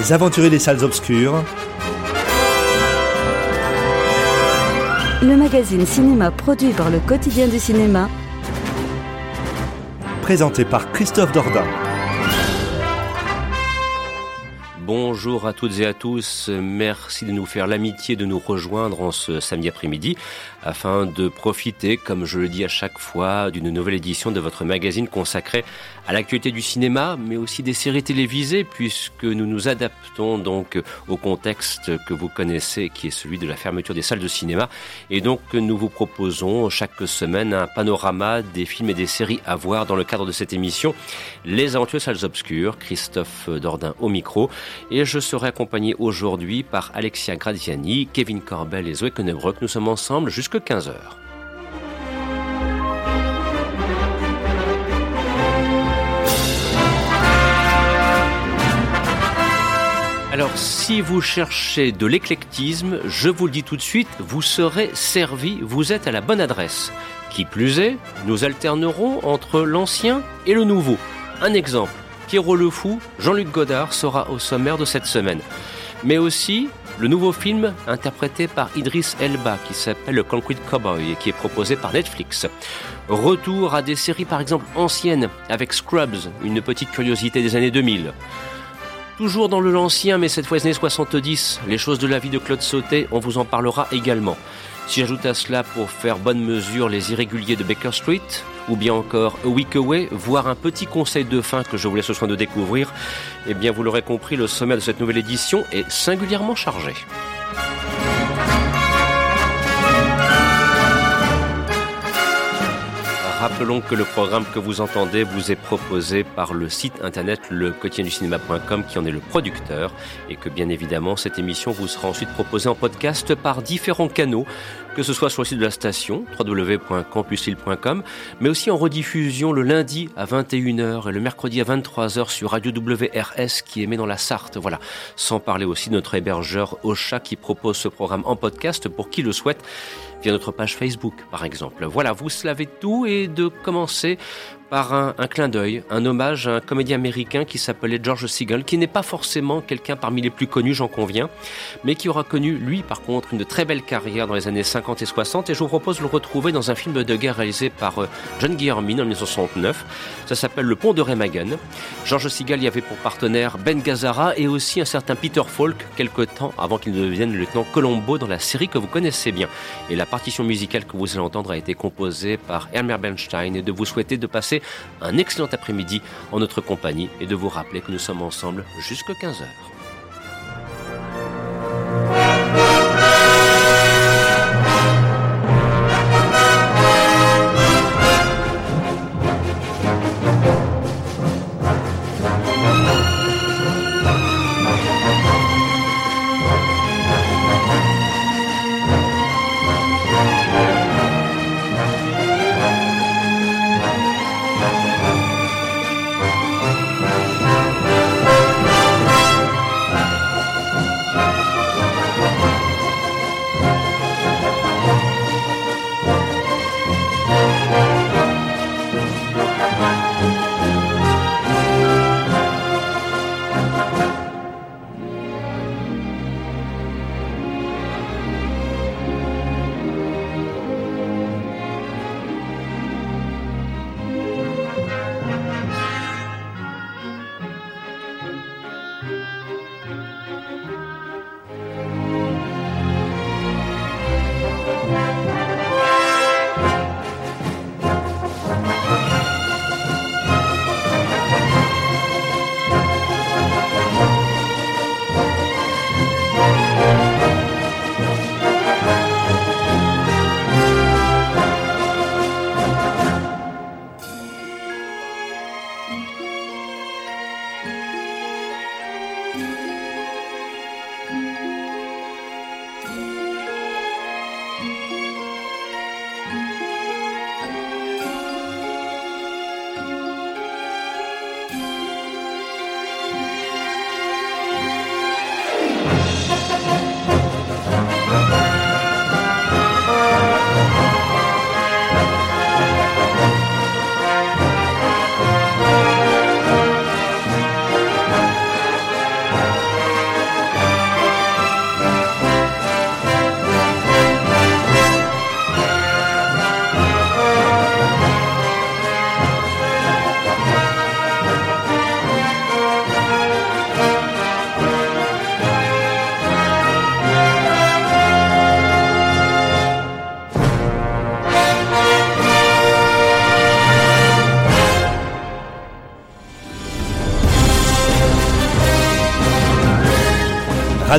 Les aventuriers des salles obscures. le magazine cinéma produit par le quotidien du cinéma, Présenté par Christophe Dordain. Bonjour à toutes et à tous, merci de nous faire l'amitié de nous rejoindre en ce samedi après-midi afin de profiter, comme je le dis à chaque fois, d'une nouvelle édition de votre magazine consacré à l'actualité du cinéma, mais aussi des séries télévisées, puisque nous nous adaptons donc au contexte que vous connaissez, qui est celui de la fermeture des salles de cinéma. Et donc, nous vous proposons chaque semaine un panorama des films et des séries à voir dans le cadre de cette émission, Les Aventures Salles Obscures, Christophe Dordain au micro. Et je serai accompagné aujourd'hui par Alexia Gradiani, Kevin Corbel et Zoé Konnebrock. Nous sommes ensemble jusqu'à 15 heures. Alors, si vous cherchez de l'éclectisme, je vous le dis tout de suite, vous serez servi, vous êtes à la bonne adresse. Qui plus est, nous alternerons entre l'ancien et le nouveau. Un exemple, Pierrot le Fou, Jean-Luc Godard sera au sommaire de cette semaine. Mais aussi le nouveau film interprété par Idris Elba qui s'appelle Le Concrete Cowboy et qui est proposé par Netflix. Retour à des séries par exemple anciennes avec Scrubs, une petite curiosité des années 2000. Toujours dans le l'ancien, mais cette fois des années 70, les choses de la vie de Claude Sauté, on vous en parlera également. Si j'ajoute à cela pour faire bonne mesure les irréguliers de Baker Street, ou bien encore A Week Away, voire un petit conseil de fin que je vous laisse le soin de découvrir, eh bien vous l'aurez compris, le sommet de cette nouvelle édition est singulièrement chargé. Rappelons que le programme que vous entendez vous est proposé par le site internet le cinéma.com qui en est le producteur et que bien évidemment cette émission vous sera ensuite proposée en podcast par différents canaux que ce soit sur le site de la station www.campusil.com mais aussi en rediffusion le lundi à 21h et le mercredi à 23h sur Radio WRS qui émet dans la Sarthe. Voilà, sans parler aussi de notre hébergeur Ocha qui propose ce programme en podcast pour qui le souhaite via notre page Facebook, par exemple. Voilà, vous savez tout et de commencer par un, clin d'œil, un hommage à un comédien américain qui s'appelait George Segal, qui n'est pas forcément quelqu'un parmi les plus connus, j'en conviens, mais qui aura connu, lui, par contre, une très belle carrière dans les années 50 et 60, et je vous propose de le retrouver dans un film de guerre réalisé par euh, John Guillermin en 1969. Ça s'appelle Le Pont de Remagen. George Segal y avait pour partenaire Ben Gazzara et aussi un certain Peter Falk, quelque temps avant qu'il ne devienne le lieutenant Colombo dans la série que vous connaissez bien. Et la partition musicale que vous allez entendre a été composée par Elmer Bernstein, et de vous souhaiter de passer un excellent après-midi en notre compagnie et de vous rappeler que nous sommes ensemble jusqu'à 15h.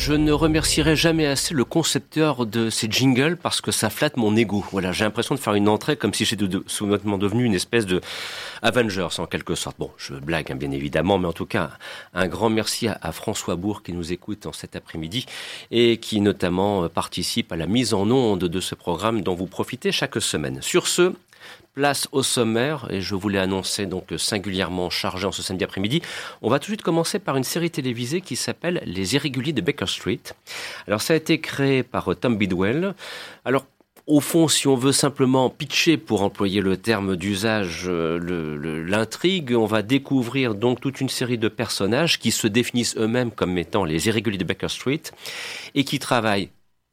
Je ne remercierai jamais assez le concepteur de ces jingles parce que ça flatte mon ego. Voilà, j'ai l'impression de faire une entrée comme si j'étais soudainement devenu une espèce de Avengers en quelque sorte. Bon, je blague hein, bien évidemment, mais en tout cas, un grand merci à, à François Bourg qui nous écoute en cet après-midi et qui notamment euh, participe à la mise en onde de ce programme dont vous profitez chaque semaine. Sur ce, Place au sommaire, et je voulais annoncer donc singulièrement chargé en ce samedi après-midi. On va tout de suite commencer par une série télévisée qui s'appelle Les Irréguliers de Baker Street. Alors ça a été créé par Tom Bidwell. Alors au fond, si on veut simplement pitcher, pour employer le terme d'usage, euh, l'intrigue, on va découvrir donc toute une série de personnages qui se définissent eux-mêmes comme étant les irréguliers de Baker Street et qui travaillent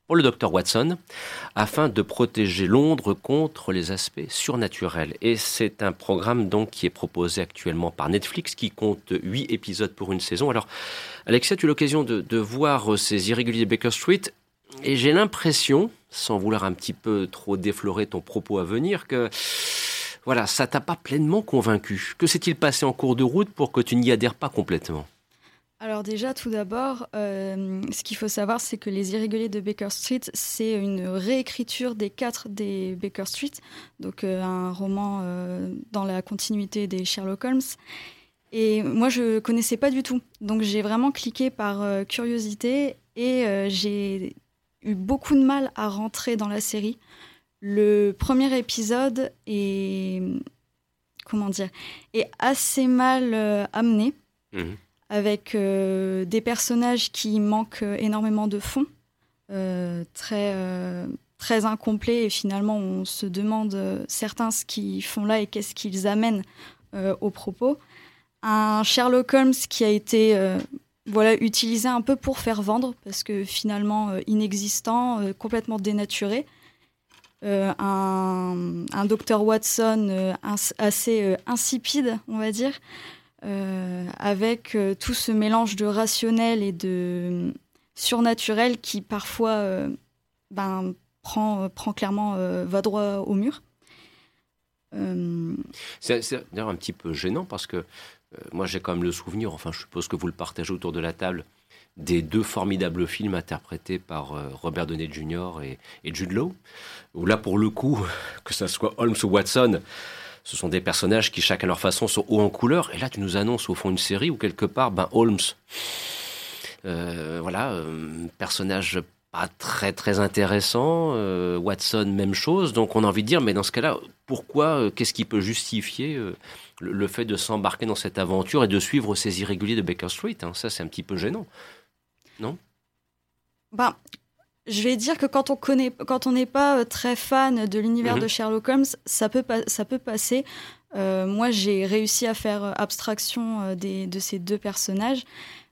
pour le docteur Watson afin de protéger Londres contre les aspects surnaturels. Et c'est un programme donc qui est proposé actuellement par Netflix qui compte huit épisodes pour une saison. Alors, Alexia, tu as l'occasion de, voir ces irréguliers Baker Street et j'ai l'impression, sans vouloir un petit peu trop déflorer ton propos à venir, que voilà, ça t'a pas pleinement convaincu. Que s'est-il passé en cours de route pour que tu n'y adhères pas complètement? Alors déjà, tout d'abord, euh, ce qu'il faut savoir, c'est que Les Irréguliers de Baker Street, c'est une réécriture des quatre des Baker Street, donc euh, un roman euh, dans la continuité des Sherlock Holmes. Et moi, je connaissais pas du tout, donc j'ai vraiment cliqué par curiosité et j'ai eu beaucoup de mal à rentrer dans la série. Le premier épisode est comment dire est assez mal amené Mhm. Avec euh, des personnages qui manquent euh, énormément de fond, euh, très, très incomplets, et finalement on se demande certains ce qu'ils font là et qu'est-ce qu'ils amènent au propos. Un Sherlock Holmes qui a été voilà, utilisé un peu pour faire vendre, parce que finalement inexistant, complètement dénaturé. Un, un docteur Watson assez insipide, on va dire avec euh, tout ce mélange de rationnel et de euh, surnaturel qui parfois euh, ben, prend, euh, prend clairement euh, va droit au mur. Euh, C'est d'ailleurs un petit peu gênant parce que euh, moi j'ai quand même le souvenir, enfin je suppose que vous le partagez autour de la table, des deux formidables films interprétés par euh, Robert Downey Jr. et, et Jude Law, où là pour le coup, que ce soit Holmes ou Watson, ce sont des personnages qui chacun à leur façon sont hauts en couleur, et là tu nous annonces au fond une série où quelque part, ben Holmes, euh, voilà, euh, personnage pas très très intéressant, euh, Watson même chose, donc on a envie de dire, mais dans ce cas-là, pourquoi, qu'est-ce qui peut justifier le, fait de s'embarquer dans cette aventure et de suivre ces irréguliers de Baker Street hein? Ça, c'est un petit peu gênant. ben, je vais dire que quand on connaît, quand on n'est pas euh, très fan de l'univers Mhm. de Sherlock Holmes, ça peut, pas, ça peut passer. Euh, moi, j'ai réussi à faire euh, abstraction des, de ces deux personnages,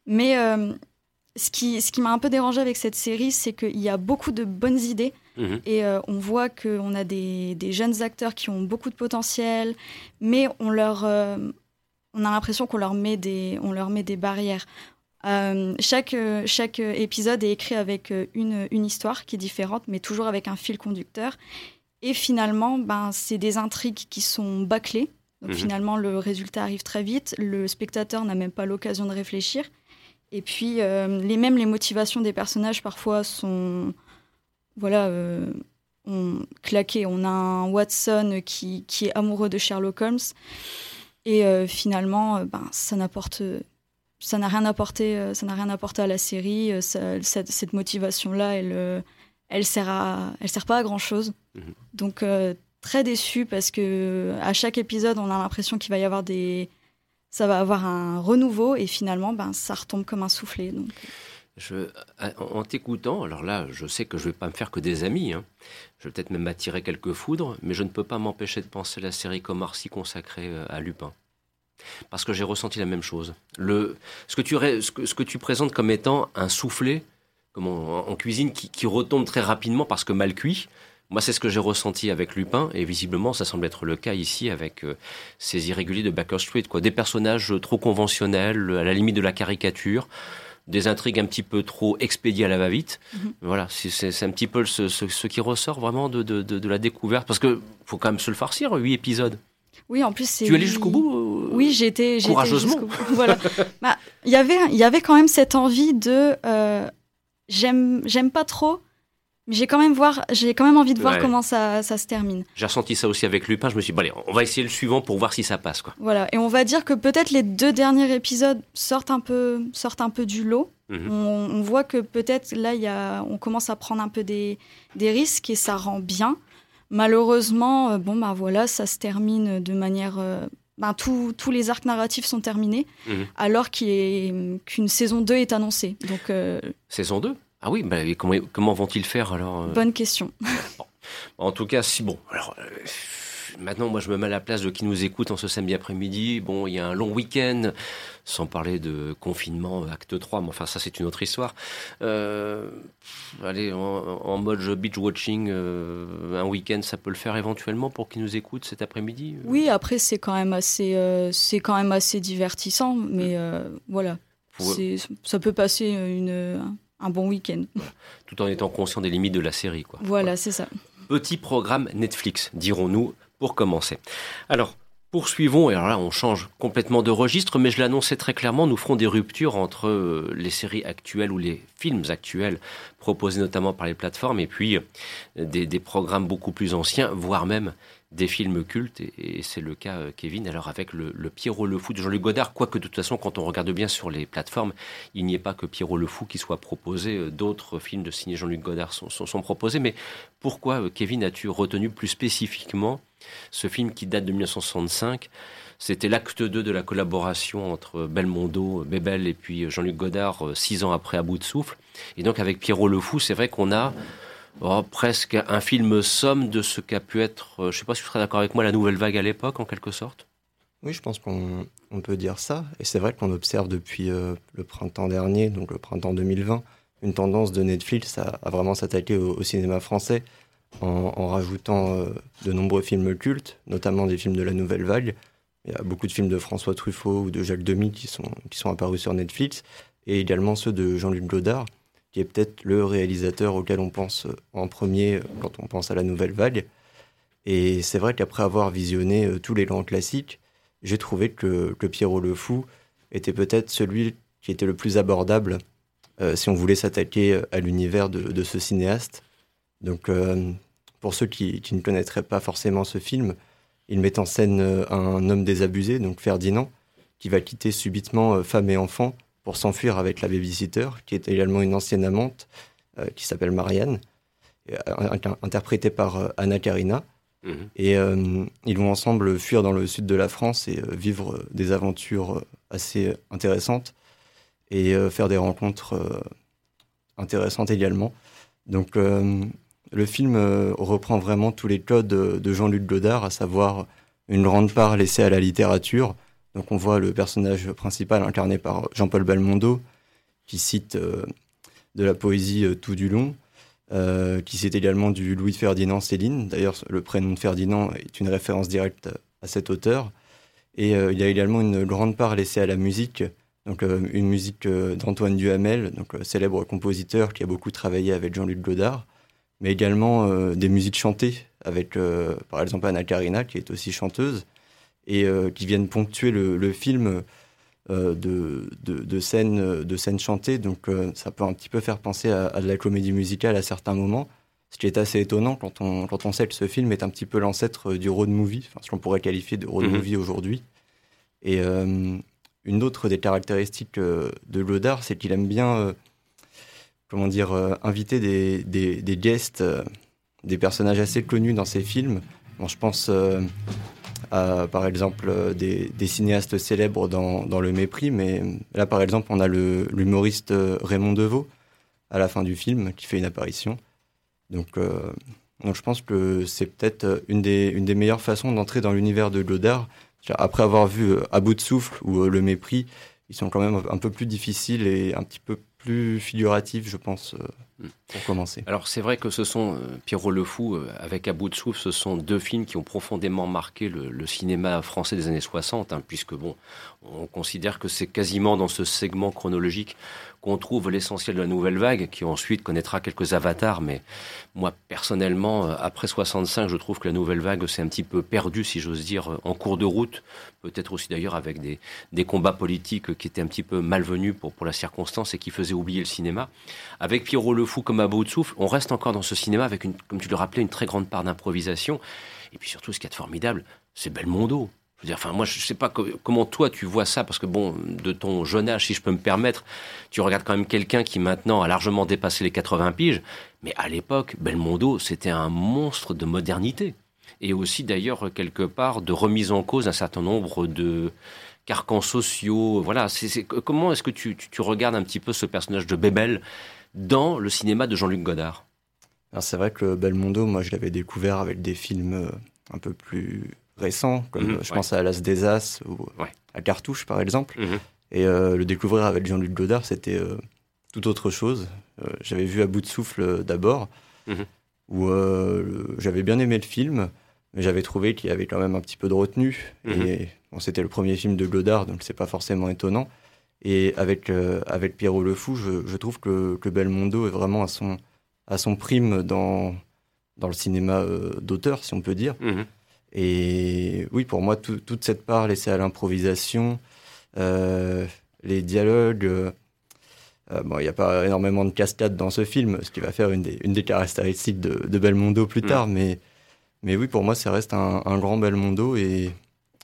mais euh, ce qui, ce qui m'a un peu dérangé avec cette série, c'est qu'il y a beaucoup de bonnes idées. Mhm. Et euh, on voit qu'on a des, des jeunes acteurs qui ont beaucoup de potentiel, mais on, leur, on a l'impression qu'on leur, met des- on leur met des barrières. Euh, chaque, euh, chaque euh, épisode est écrit avec une, une histoire qui est différente, mais toujours avec un fil conducteur. Et finalement, ben, c'est des intrigues qui sont bâclées. Donc Mhm. finalement, le résultat arrive très vite. Le spectateur n'a même pas l'occasion de réfléchir. Et puis, euh, les, même les motivations des personnages parfois sont voilà, euh, on, claqué. On a un Watson qui, qui est amoureux de Sherlock Holmes. Et euh, finalement, ben, ça n'apporte. Ça n'a rien apporté, euh, ça n'a rien apporté à la série. euh, ça- cette, cette motivation-là, elle, euh, elle sert à, elle sert pas à grand chose. Mhm. Donc euh, très déçu parce que à chaque épisode, on a l'impression qu'il va y avoir des, ça va avoir un renouveau et finalement, ben ça retombe comme un soufflet. Donc Je, en t'écoutant, alors là, je sais que je vais pas me faire que des amis. hein. Je vais peut-être même m'attirer quelques foudres, mais je ne peux pas m'empêcher de penser la série Comarcy consacrée euh, à Lupin. Parce que j'ai ressenti la même chose. Le, ce, que tu, ré- ce, que, ce que tu présentes comme étant un soufflet, comment, en cuisine qui, qui retombe très rapidement parce que mal cuit. Moi, c'est ce que j'ai ressenti avec Lupin, et visiblement, ça semble être le cas ici avec euh, ces irréguliers de Baker Street. Quoi. Des personnages trop conventionnels, à la limite de la caricature, des intrigues un petit peu trop expédiées à la va-vite. Mhm. Voilà, c'est- un petit peu ce, ce- ce qui ressort vraiment de, de- de- de la découverte. Parce que faut quand même se le farcir, huit épisodes. Oui, en plus, c'est. Tu es allé jusqu'au bout Oui, été Courageusement. Voilà. Bah, Il y avait, il y avait quand même cette envie de. euh, j'aime, j'aime pas trop, mais j'ai quand même voir, j'ai quand même envie de voir comment ça, ça se termine. J'ai ressenti ça aussi avec Lupin. Je me suis dit, allez, on va essayer le suivant pour voir si ça passe. Quoi. Voilà. Et on va dire que peut-être les deux derniers épisodes sortent un peu, sortent un peu du lot. Mhm. On, on voit que peut-être là, il y a, on commence à prendre un peu des, des risques et ça rend bien. Malheureusement, euh, bon, bah voilà, ça se termine de manière. euh, ben, tous- tous les arcs narratifs sont terminés, Mhm. alors qu'une saison 2 est annoncée. Donc, euh, Saison 2 Ah oui, bah, comment, comment vont-ils faire alors euh? Bonne question. En tout cas, si bon. Alors, euh, maintenant, moi, je me mets à la place de qui nous écoute en ce samedi après-midi. Bon, il y a un long week-end, sans parler de confinement, acte 3, mais enfin, ça, c'est une autre histoire. Euh, allez, en, en mode beach-watching, euh, un week-end, ça peut le faire éventuellement pour qui nous écoute cet après-midi Oui, après, c'est quand, même assez, euh, c'est quand même assez divertissant, mais euh, voilà. Pour- Ça peut passer une, un bon week-end. Tout en étant conscient des limites de la série, quoi. Voilà, c'est ça. Petit programme Netflix, dirons-nous, pour commencer. Alors, poursuivons, et alors là, on change complètement de registre, mais je l'annonçais très clairement, nous ferons des ruptures entre euh, les séries actuelles ou les films actuels proposés notamment par les plateformes, et puis euh, des, programmes beaucoup plus anciens, voire même des films cultes, et, c'est le cas, euh, Kevin, alors avec le, Pierrot le Fou de Jean-Luc Godard, quoique de toute façon, quand on regarde bien sur les plateformes, il n'y ait pas que Pierrot le Fou qui soit proposé, d'autres films de signé Jean-Luc Godard sont, sont, proposés, mais pourquoi, Kevin, as-tu retenu plus spécifiquement ce film qui date de 1965 C'était l'acte 2 de la collaboration entre Belmondo, Bébel et puis Jean-Luc Godard, euh, six ans après À bout de souffle. Et donc avec Pierrot le Fou, c'est vrai qu'on a oh, presque un film somme de ce qu'a pu être, euh, je ne sais pas si tu serais d'accord avec moi, la nouvelle vague à l'époque, en quelque sorte Oui, je pense qu'on on peut dire ça. Et c'est vrai qu'on observe depuis euh, le printemps dernier, donc le printemps 2020, une tendance de Netflix à, vraiment s'attaquer au cinéma français en, rajoutant euh, de nombreux films cultes, notamment des films de la nouvelle vague. Il y a beaucoup de films de François Truffaut ou de Jacques Demy qui sont, qui sont apparus sur Netflix, et également ceux de Jean-Luc Godard, qui est peut-être le réalisateur auquel on pense euh, en premier euh, quand on pense à la nouvelle vague. Et c'est vrai qu'après avoir visionné tous les grands classiques, j'ai trouvé que, que Pierrot le Fou était peut-être celui qui était le plus abordable si on voulait s'attaquer à l'univers de ce cinéaste. Donc, euh, pour ceux qui, qui ne connaîtraient pas forcément ce film, il met en scène euh, un homme désabusé, donc Ferdinand, qui va quitter subitement euh, femme et enfant pour s'enfuir avec la babysitter, qui est également une ancienne amante, qui s'appelle Marianne, interprétée par Anna Karina. Mhm. Et euh, ils vont ensemble fuir dans le sud de la France et vivre des aventures assez intéressantes et faire des rencontres intéressantes également. Donc euh, le film euh, reprend vraiment tous les codes de, Jean-Luc Godard, à savoir une grande part laissée à la littérature. Donc on voit le personnage principal incarné par Jean-Paul Belmondo qui cite euh, de la poésie euh, tout du long. Qui cite également du Louis Ferdinand Céline. D'ailleurs, le prénom de Ferdinand est une référence directe à cet auteur. Et il y a également une grande part laissée à la musique, donc une musique d'Antoine Duhamel, donc célèbre compositeur qui a beaucoup travaillé avec Jean-Luc Godard, mais également euh, des musiques chantées avec, euh, par exemple, Anna Karina, qui est aussi chanteuse, et euh, qui viennent ponctuer le, le film de, de, de, scènes, de scènes chantées. Donc ça peut un petit peu faire penser à, à, de la comédie musicale à certains moments. Ce qui est assez étonnant quand on, quand on sait que ce film est un petit peu l'ancêtre du road movie, enfin, ce qu'on pourrait qualifier de road Mhm. movie aujourd'hui. Et une autre des caractéristiques de Godard, c'est qu'il aime bien, comment dire, euh, inviter des, des, des guests, euh, des personnages assez connus dans ses films. Bon, je pense euh, par exemple, des, des cinéastes célèbres dans, dans Le Mépris, mais là, par exemple, on a l'humoriste Raymond Devaux à la fin du film qui fait une apparition. Donc, donc je pense que c'est peut-être une des, une des meilleures façons d'entrer dans l'univers de Godard. Après avoir vu À bout de souffle ou Le Mépris, ils sont quand même un peu plus difficiles et un petit peu plus figuratif, je pense, mm. pour commencer. Alors c'est vrai que ce sont, Pierrot le Fou, avec À bout de souffle, ce sont deux films qui ont profondément marqué le, cinéma français des années 60, hein, puisque bon, on considère que c'est quasiment dans ce segment chronologique qu'on trouve l'essentiel de la nouvelle vague, qui ensuite connaîtra quelques avatars. Mais moi, personnellement, euh, après 65, je trouve que la nouvelle vague s'est un petit peu perdue, si j'ose dire, euh, en cours de route. Peut-être aussi d'ailleurs avec des, des, combats politiques qui étaient un petit peu malvenus pour, pour la circonstance et qui faisaient oublier le cinéma. Avec Pierrot le Fou comme à bout de souffle, on reste encore dans ce cinéma avec, une, comme tu le rappelais, une très grande part d'improvisation. Et puis surtout, ce qui est formidable, c'est Belmondo enfin, moi, je ne sais pas comment toi tu vois ça, parce que bon, de ton jeune âge, si je peux me permettre, tu regardes quand même quelqu'un qui maintenant a largement dépassé les 80 piges, mais à l'époque, Belmondo, c'était un monstre de modernité. Et aussi, d'ailleurs, quelque part, de remise en cause d'un certain nombre de carcans sociaux. Voilà, comment est-ce que tu, tu, regardes un petit peu ce personnage de Bébel dans le cinéma de Jean-Luc Godard? C'est vrai que Belmondo, moi, je l'avais découvert avec des films euh, un peu plus récents, comme mhm, je pense à Las des As ou à Cartouche par exemple. Mhm. Et euh, le découvrir avec Jean-Luc Godard, c'était euh, tout autre chose. Euh, j'avais vu à bout de souffle d'abord, mhm. où j'avais bien aimé le film, mais j'avais trouvé qu'il y avait quand même un petit peu de retenue. Et bon, c'était le premier film de Godard, donc c'est pas forcément étonnant. Et avec, avec Pierrot le Fou, je, trouve que, que, Belmondo est vraiment à son, à son prime dans, dans le cinéma d'auteur, si on peut dire. Et oui, pour moi, toute cette part laissée à l'improvisation, euh, les dialogues. Euh, euh, bon, il n'y a pas énormément de cascades dans ce film, ce qui va faire une des, une des caractéristiques de, de, Belmondo plus mm. tard. Mais, mais oui, pour moi, ça reste un, un grand Belmondo et,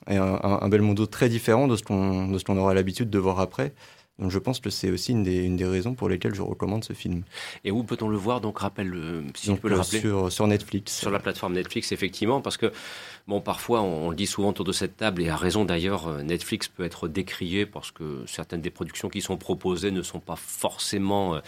et un, un, Belmondo très différent de ce qu'on aura l'habitude de voir après. Donc je pense que c'est aussi une des, une des, raisons pour lesquelles je recommande ce film. Et où peut-on le voir Donc rappelle, si tu peux le rappeler. Sur, sur Netflix. Sur la plateforme Netflix, effectivement, parce que Bon, parfois, on, le dit souvent autour de cette table, et à raison d'ailleurs, euh, Netflix peut être décrié parce que certaines des productions qui sont proposées ne sont pas forcément, euh,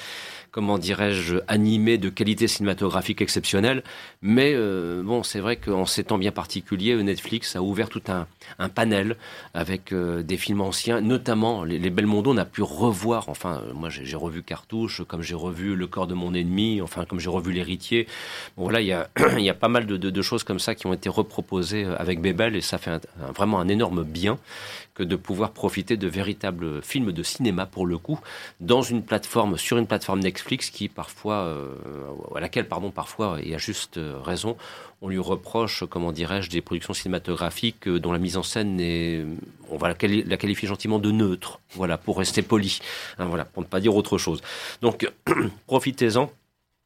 comment dirais-je, animées de qualité cinématographique exceptionnelle. Mais euh, bon, c'est vrai qu'en ces temps bien particuliers, Netflix a ouvert tout un, panel avec des films anciens, notamment les, les Belmondo. On a pu revoir, enfin, moi j'ai revu Cartouche, comme j'ai revu Le corps de mon ennemi, enfin, comme j'ai revu L'héritier. Bon, voilà, il y a, pas mal de choses comme ça qui ont été reproposées euh, avec Bébel et ça fait vraiment un énorme bien que de pouvoir profiter de véritables films de cinéma pour le coup dans une plateforme sur une plateforme Netflix qui parfois euh, à laquelle pardon parfois et à juste raison on lui reproche comment dirais-je des productions cinématographiques dont la mise en scène est on va la, qualifier gentiment de neutre. Voilà pour rester poli. Hein, voilà pour ne pas dire autre chose. Donc profitez-en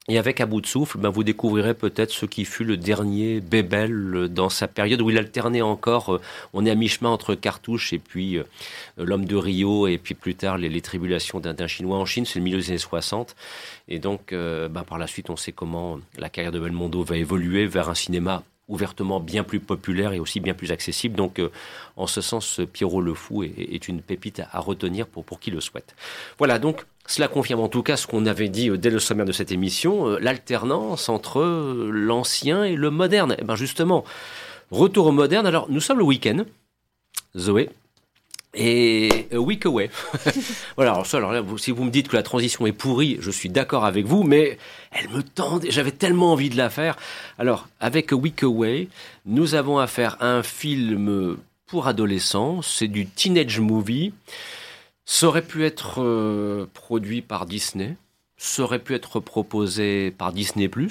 et avec À bout de souffle, ben vous découvrirez peut-être ce qui fut le dernier Bébel dans sa période où il alternait encore. Euh, on est à mi-chemin entre Cartouche et puis euh, L'homme de Rio et puis plus tard les, tribulations d'un Chinois en Chine. C'est le milieu des années 60. Et donc, euh, ben par la suite, on sait comment la carrière de Belmondo va évoluer vers un cinéma ouvertement bien plus populaire et aussi bien plus accessible. Donc, en ce sens, Pierrot le Fou est, une pépite à, retenir pour, pour qui le souhaite. Voilà, donc cela confirme en tout cas ce qu'on avait dit euh, dès le sommaire de cette émission, euh, l'alternance entre euh, l'ancien et le moderne. Et eh bien justement, retour au moderne. Alors nous sommes le week-end, Zoé, et a week away. voilà, alors, alors si vous me dites que la transition est pourrie, je suis d'accord avec vous, mais elle me tend, j'avais tellement envie de la faire. Alors, avec a week away, nous avons affaire à un film pour adolescents, c'est du teenage movie. Ça aurait pu être euh, produit par Disney, ça aurait pu être proposé par Disney +,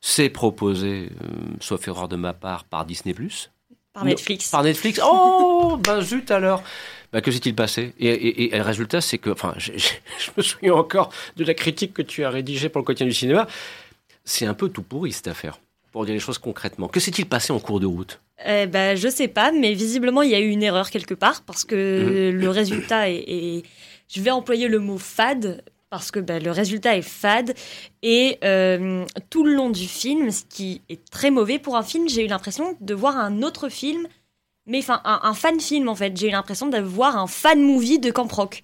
c'est proposé, euh, sauf erreur de ma part, par Disney+. Par Netflix. par Netflix. Oh, ben zut alors ben, Que s'est-il passé? Et, le résultat, c'est que, enfin, je, me souviens encore de la critique que tu as rédigée pour le quotidien du cinéma. C'est un peu tout pourri cette affaire, pour dire les choses concrètement. Que s'est-il passé en cours de route? Eh ben, je sais pas, mais visiblement il y a eu une erreur quelque part parce que mhm. le résultat est, je vais employer le mot fade parce que ben, le résultat est fade et euh, tout le long du film, ce qui est très mauvais pour un film, j'ai eu l'impression de voir un autre film, mais enfin un, fan film en fait. J'ai eu l'impression de voir un fan movie de Camp Rock.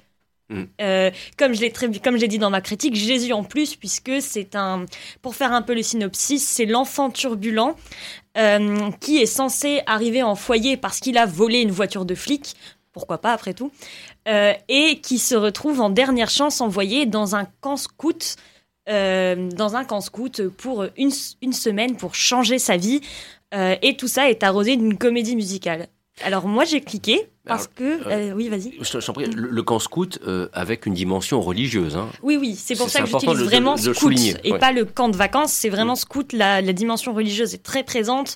Mhm. Euh, comme je l'ai comme j'ai dit dans ma critique, Jésus en plus, puisque c'est un, pour faire un peu le synopsis, c'est l'enfant turbulent euh, qui est censé arriver en foyer parce qu'il a volé une voiture de flic. Pourquoi pas après tout euh, et qui se retrouve en dernière chance envoyé dans un camp scout. euh, dans un camp scout pour une, une semaine pour changer sa vie Euh, et tout ça est arrosé d'une comédie musicale. Alors moi j'ai cliqué parce que euh, oui vas-y. Je prie, le, le camp scout euh, avec une dimension religieuse. Hein. Oui, oui, c'est pour ça que j'utilise de- de- vraiment de le scout et ouais. pas le camp de vacances. C'est vraiment scout, la, la dimension religieuse est très présente.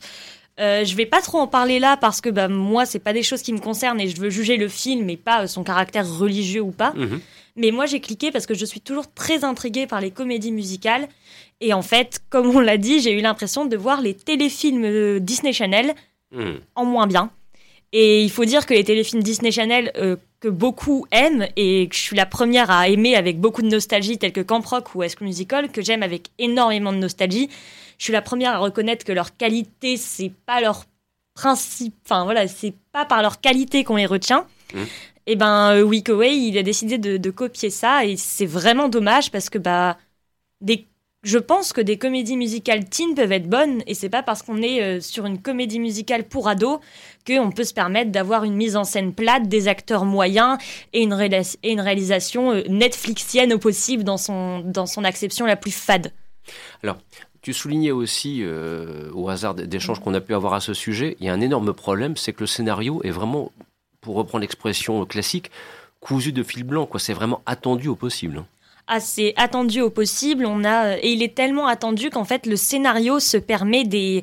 Euh, je vais pas trop en parler là parce que bah, moi, c'est pas des choses qui me concernent et je veux juger le film et pas euh, son caractère religieux ou pas. Mhm. Mais moi, j'ai cliqué parce que je suis toujours très intriguée par les comédies musicales. Et en fait, comme on l'a dit, j'ai eu l'impression de voir les téléfilms euh, Disney Channel Mhm. en moins bien. Et il faut dire que les téléfilms Disney Channel euh, que beaucoup aiment et que je suis la première à aimer avec beaucoup de nostalgie, tels que Camp Rock ou School Musical, que j'aime avec énormément de nostalgie. Je suis la première à reconnaître que leur qualité, c'est pas leur principe. Enfin voilà, c'est pas par leur qualité qu'on les retient. Mhm. Et ben, euh, Week Away, il a décidé de, de copier ça et c'est vraiment dommage parce que bah des je pense que des comédies musicales teen peuvent être bonnes et c'est pas parce qu'on est euh, sur une comédie musicale pour ados qu'on peut se permettre d'avoir une mise en scène plate, des acteurs moyens et une, réalisation euh, Netflixienne au possible dans son, dans acception la plus fade. Tu soulignais aussi, euh, au hasard d'échanges qu'on a pu avoir à ce sujet, il y a un énorme problème, c'est que le scénario est vraiment, pour reprendre l'expression classique, cousu de fil blanc. C'est vraiment attendu au possible. Assez attendu au possible. On a et il est tellement attendu qu'en fait le scénario se permet des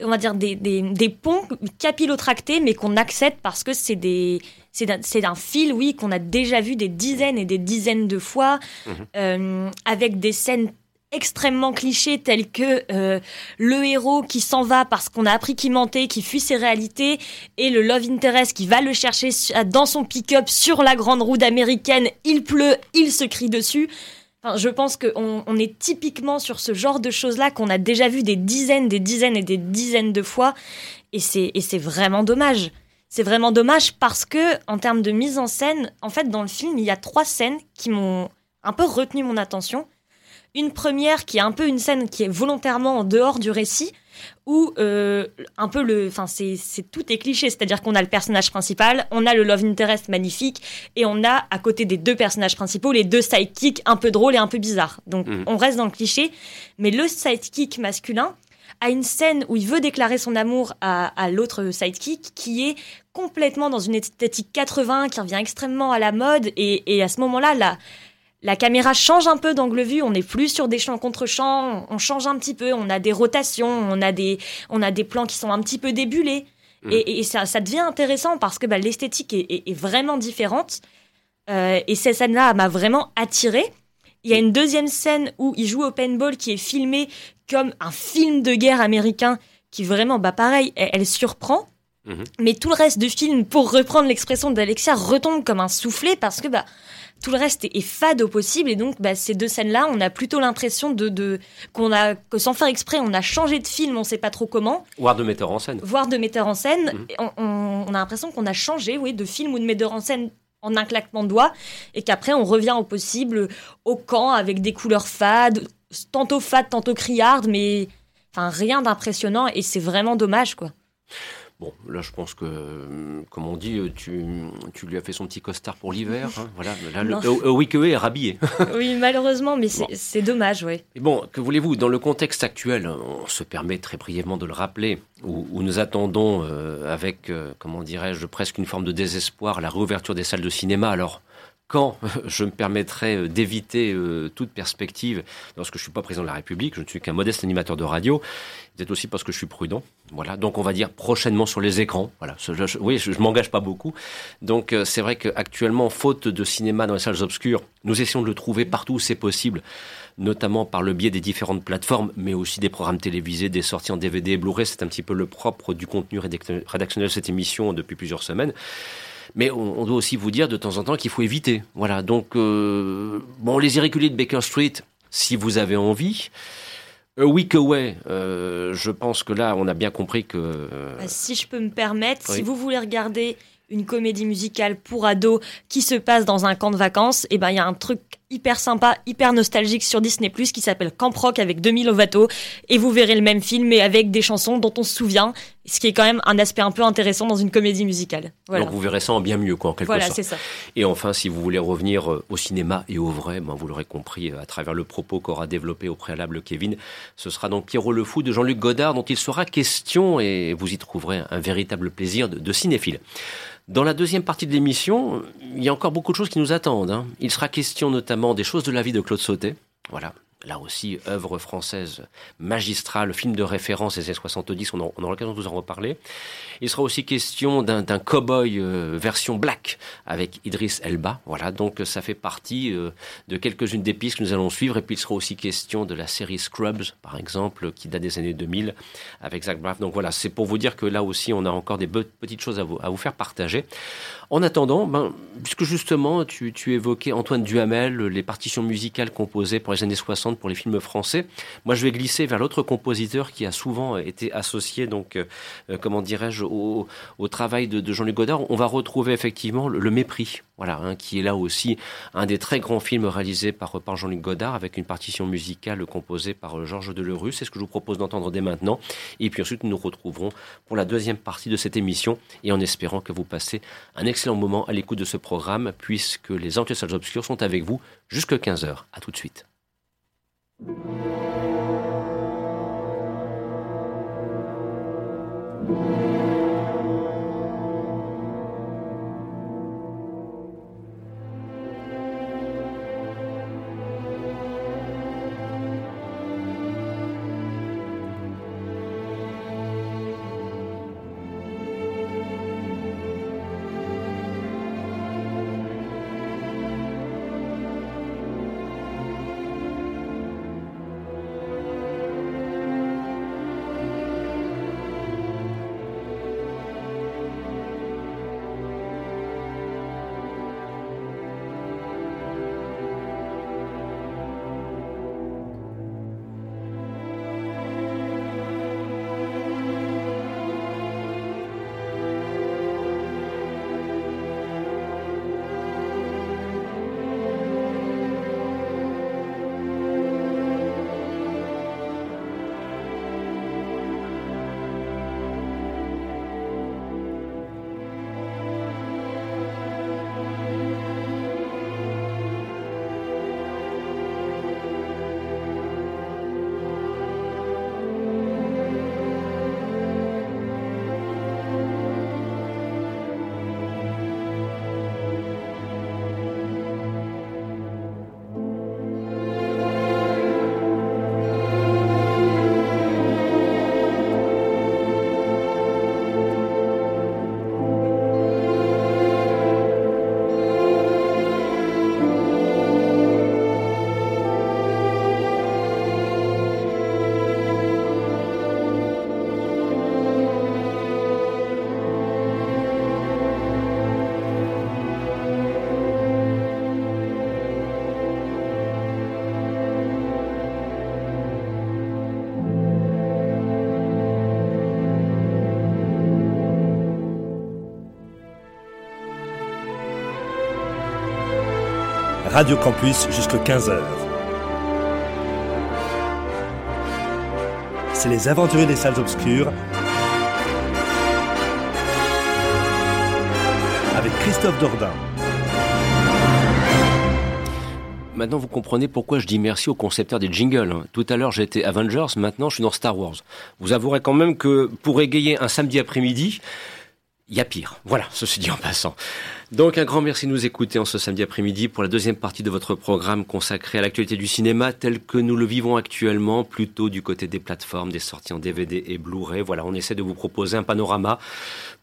on va dire des, des, des ponts capillotractés mais qu'on accepte parce que c'est des c'est d'un fil oui qu'on a déjà vu des dizaines et des dizaines de fois euh, avec des scènes extrêmement clichés tels que euh, le héros qui s'en va parce qu'on a appris qu'il mentait, qui fuit ses réalités, et le love interest qui va le chercher dans son pick-up sur la grande route américaine. Il pleut, il se crie dessus. Enfin, je pense qu'on on est typiquement sur ce genre de choses-là qu'on a déjà vu des dizaines, des dizaines et des dizaines de fois, et c'est et c'est vraiment dommage. C'est vraiment dommage parce que en termes de mise en scène, en fait, dans le film, il y a trois scènes qui m'ont un peu retenu mon attention. Une première qui est un peu une scène qui est volontairement en dehors du récit, où euh, un peu le, enfin c'est tout est cliché, c'est-à-dire qu'on a le personnage principal, on a le love interest magnifique, et on a à côté des deux personnages principaux les deux sidekicks un peu drôles et un peu bizarres. Donc Mhm. on reste dans le cliché, mais le sidekick masculin a une scène où il veut déclarer son amour à, à l'autre sidekick qui est complètement dans une esthétique 80 qui revient extrêmement à la mode et, et à ce moment-là la la caméra change un peu d'angle vue, on n'est plus sur des champs contre champs, on change un petit peu, on a des rotations, on a des, on a des plans qui sont un petit peu débulés. Mhm. Et, et ça, ça devient intéressant parce que bah, l'esthétique est, est- est vraiment différente. Euh, et cette scène-là m'a vraiment attirée. Il y a une deuxième scène où il joue au paintball qui est filmé comme un film de guerre américain qui vraiment, bah pareil, elle, elle surprend. Mhm. Mais tout le reste du film, pour reprendre l'expression d'Alexia, retombe comme un soufflet parce que bah, tout le reste est, est fade au possible. Et donc, bah, ces deux scènes-là, on a plutôt l'impression de, de qu'on a, que sans faire exprès, on a changé de film, on sait pas trop comment, Voire de metteur en scène. voire de metteur en scène. Mhm. Et On, on- on a l'impression qu'on a changé, oui, de film ou de metteur en scène en un claquement de doigts, et qu'après on revient au possible, au camp avec des couleurs fades, tantôt fades, tantôt criardes, mais enfin rien d'impressionnant, et c'est vraiment dommage, quoi. Bon, là, je pense que, euh, comme on dit, euh, tu, tu lui as fait son petit costard pour l'hiver. hein, voilà, là, le, euh, euh, Wikeway est rhabillé. oui, malheureusement, mais c'est Bon. dommage, oui. Et bon, que voulez-vous Dans le contexte actuel, on se permet très brièvement de le rappeler, où, où nous attendons euh, avec, euh, comment dirais-je, presque une forme de désespoir la réouverture des salles de cinéma. Alors, quand je me permettrai euh, d'éviter euh, toute perspective, lorsque je suis pas président de la République, je ne suis qu'un modeste animateur de radio, peut-être aussi parce que je suis prudent. Voilà, donc on va dire prochainement sur les écrans. Voilà, je, oui, je, m'engage pas beaucoup. Donc euh, c'est vrai qu'actuellement, faute de cinéma dans les salles obscures, nous essayons de le trouver partout où c'est possible notamment par le biais des différentes plateformes, mais aussi des programmes télévisés, des sorties en DVD et Blu-ray. C'est un petit peu le propre du contenu rédac- rédactionnel de cette émission depuis plusieurs semaines. Mais on, on doit aussi vous dire de temps en temps qu'il faut éviter. Voilà, donc, euh, bon, les irréguliers de Baker Street, si vous avez envie. A Week Away, euh, je pense que là, on a bien compris que... euh, Bah, si je peux me permettre, Oui. si vous voulez regarder une comédie musicale pour ados qui se passe dans un camp de vacances, et ben il y a un truc hyper sympa, hyper nostalgique sur Disney Plus qui s'appelle Camp Rock avec Demi Lovato et vous verrez le même film mais avec des chansons dont on se souvient, ce qui est quand même un aspect un peu intéressant dans une comédie musicale. Donc vous verrez ça en bien mieux quoi en quelque voilà, sorte. c'est ça. Et enfin, si vous voulez revenir euh, au cinéma et au vrai, ben, vous l'aurez compris euh, à travers le propos qu'aura développé au préalable Kevin, ce sera donc Pierrot le Fou de Jean-Luc Godard dont il sera question et vous y trouverez un véritable plaisir de, de cinéphile. Dans la deuxième partie de l'émission, il y a encore beaucoup de choses qui nous attendent. hein. Il sera question notamment des choses de la vie de Claude Sautet. Voilà. Là aussi, œuvre française magistrale, film de référence des années 70, on, aura l'occasion de vous en reparler. Il sera aussi question d'un cow-boy euh, version black avec Idriss Elba. Voilà, donc ça fait partie euh, de quelques-unes des pistes que nous allons suivre. Et puis il sera aussi question de la série Scrubs, par exemple, qui date des années 2000 avec Zach Braff. Donc voilà, c'est pour vous dire que là aussi, on a encore des petites choses à vous faire partager. En attendant, ben, puisque justement, tu, tu évoquais Antoine Duhamel, les partitions musicales composées pour les années 60 pour les films français, moi je vais glisser vers l'autre compositeur qui a souvent été associé, donc, euh, euh, comment dirais-je, au, au travail de, de Jean-Luc Godard. On va retrouver effectivement le, le Mépris, voilà, hein, qui est là aussi un des très grands films réalisés par, par Jean-Luc Godard avec une partition musicale composée par euh, Georges Delerue. C'est ce que je vous propose d'entendre dès maintenant. Et puis ensuite, nous nous retrouverons pour la deuxième partie de cette émission et en espérant que vous passez un excellent moment à l'écoute de ce programme puisque les Enquêtes Salles Obscures sont avec vous jusqu'à 15h. À tout de suite. Radio Campus jusqu'à 15h. C'est les aventuriers des salles obscures avec Christophe Dordain. Maintenant, vous comprenez pourquoi je dis merci au concepteur des jingles. hein. Tout à l'heure, j'étais Avengers, maintenant, je suis dans Star Wars. Vous avouerez quand même que pour égayer un samedi après-midi, il y a pire. Voilà, ceci dit en passant. Donc, un grand merci de nous écouter en ce samedi après-midi pour la deuxième partie de votre programme consacré à l'actualité du cinéma tel que nous le vivons actuellement, plutôt du côté des plateformes, des sorties en DVD et Blu-ray. Voilà, on essaie de vous proposer un panorama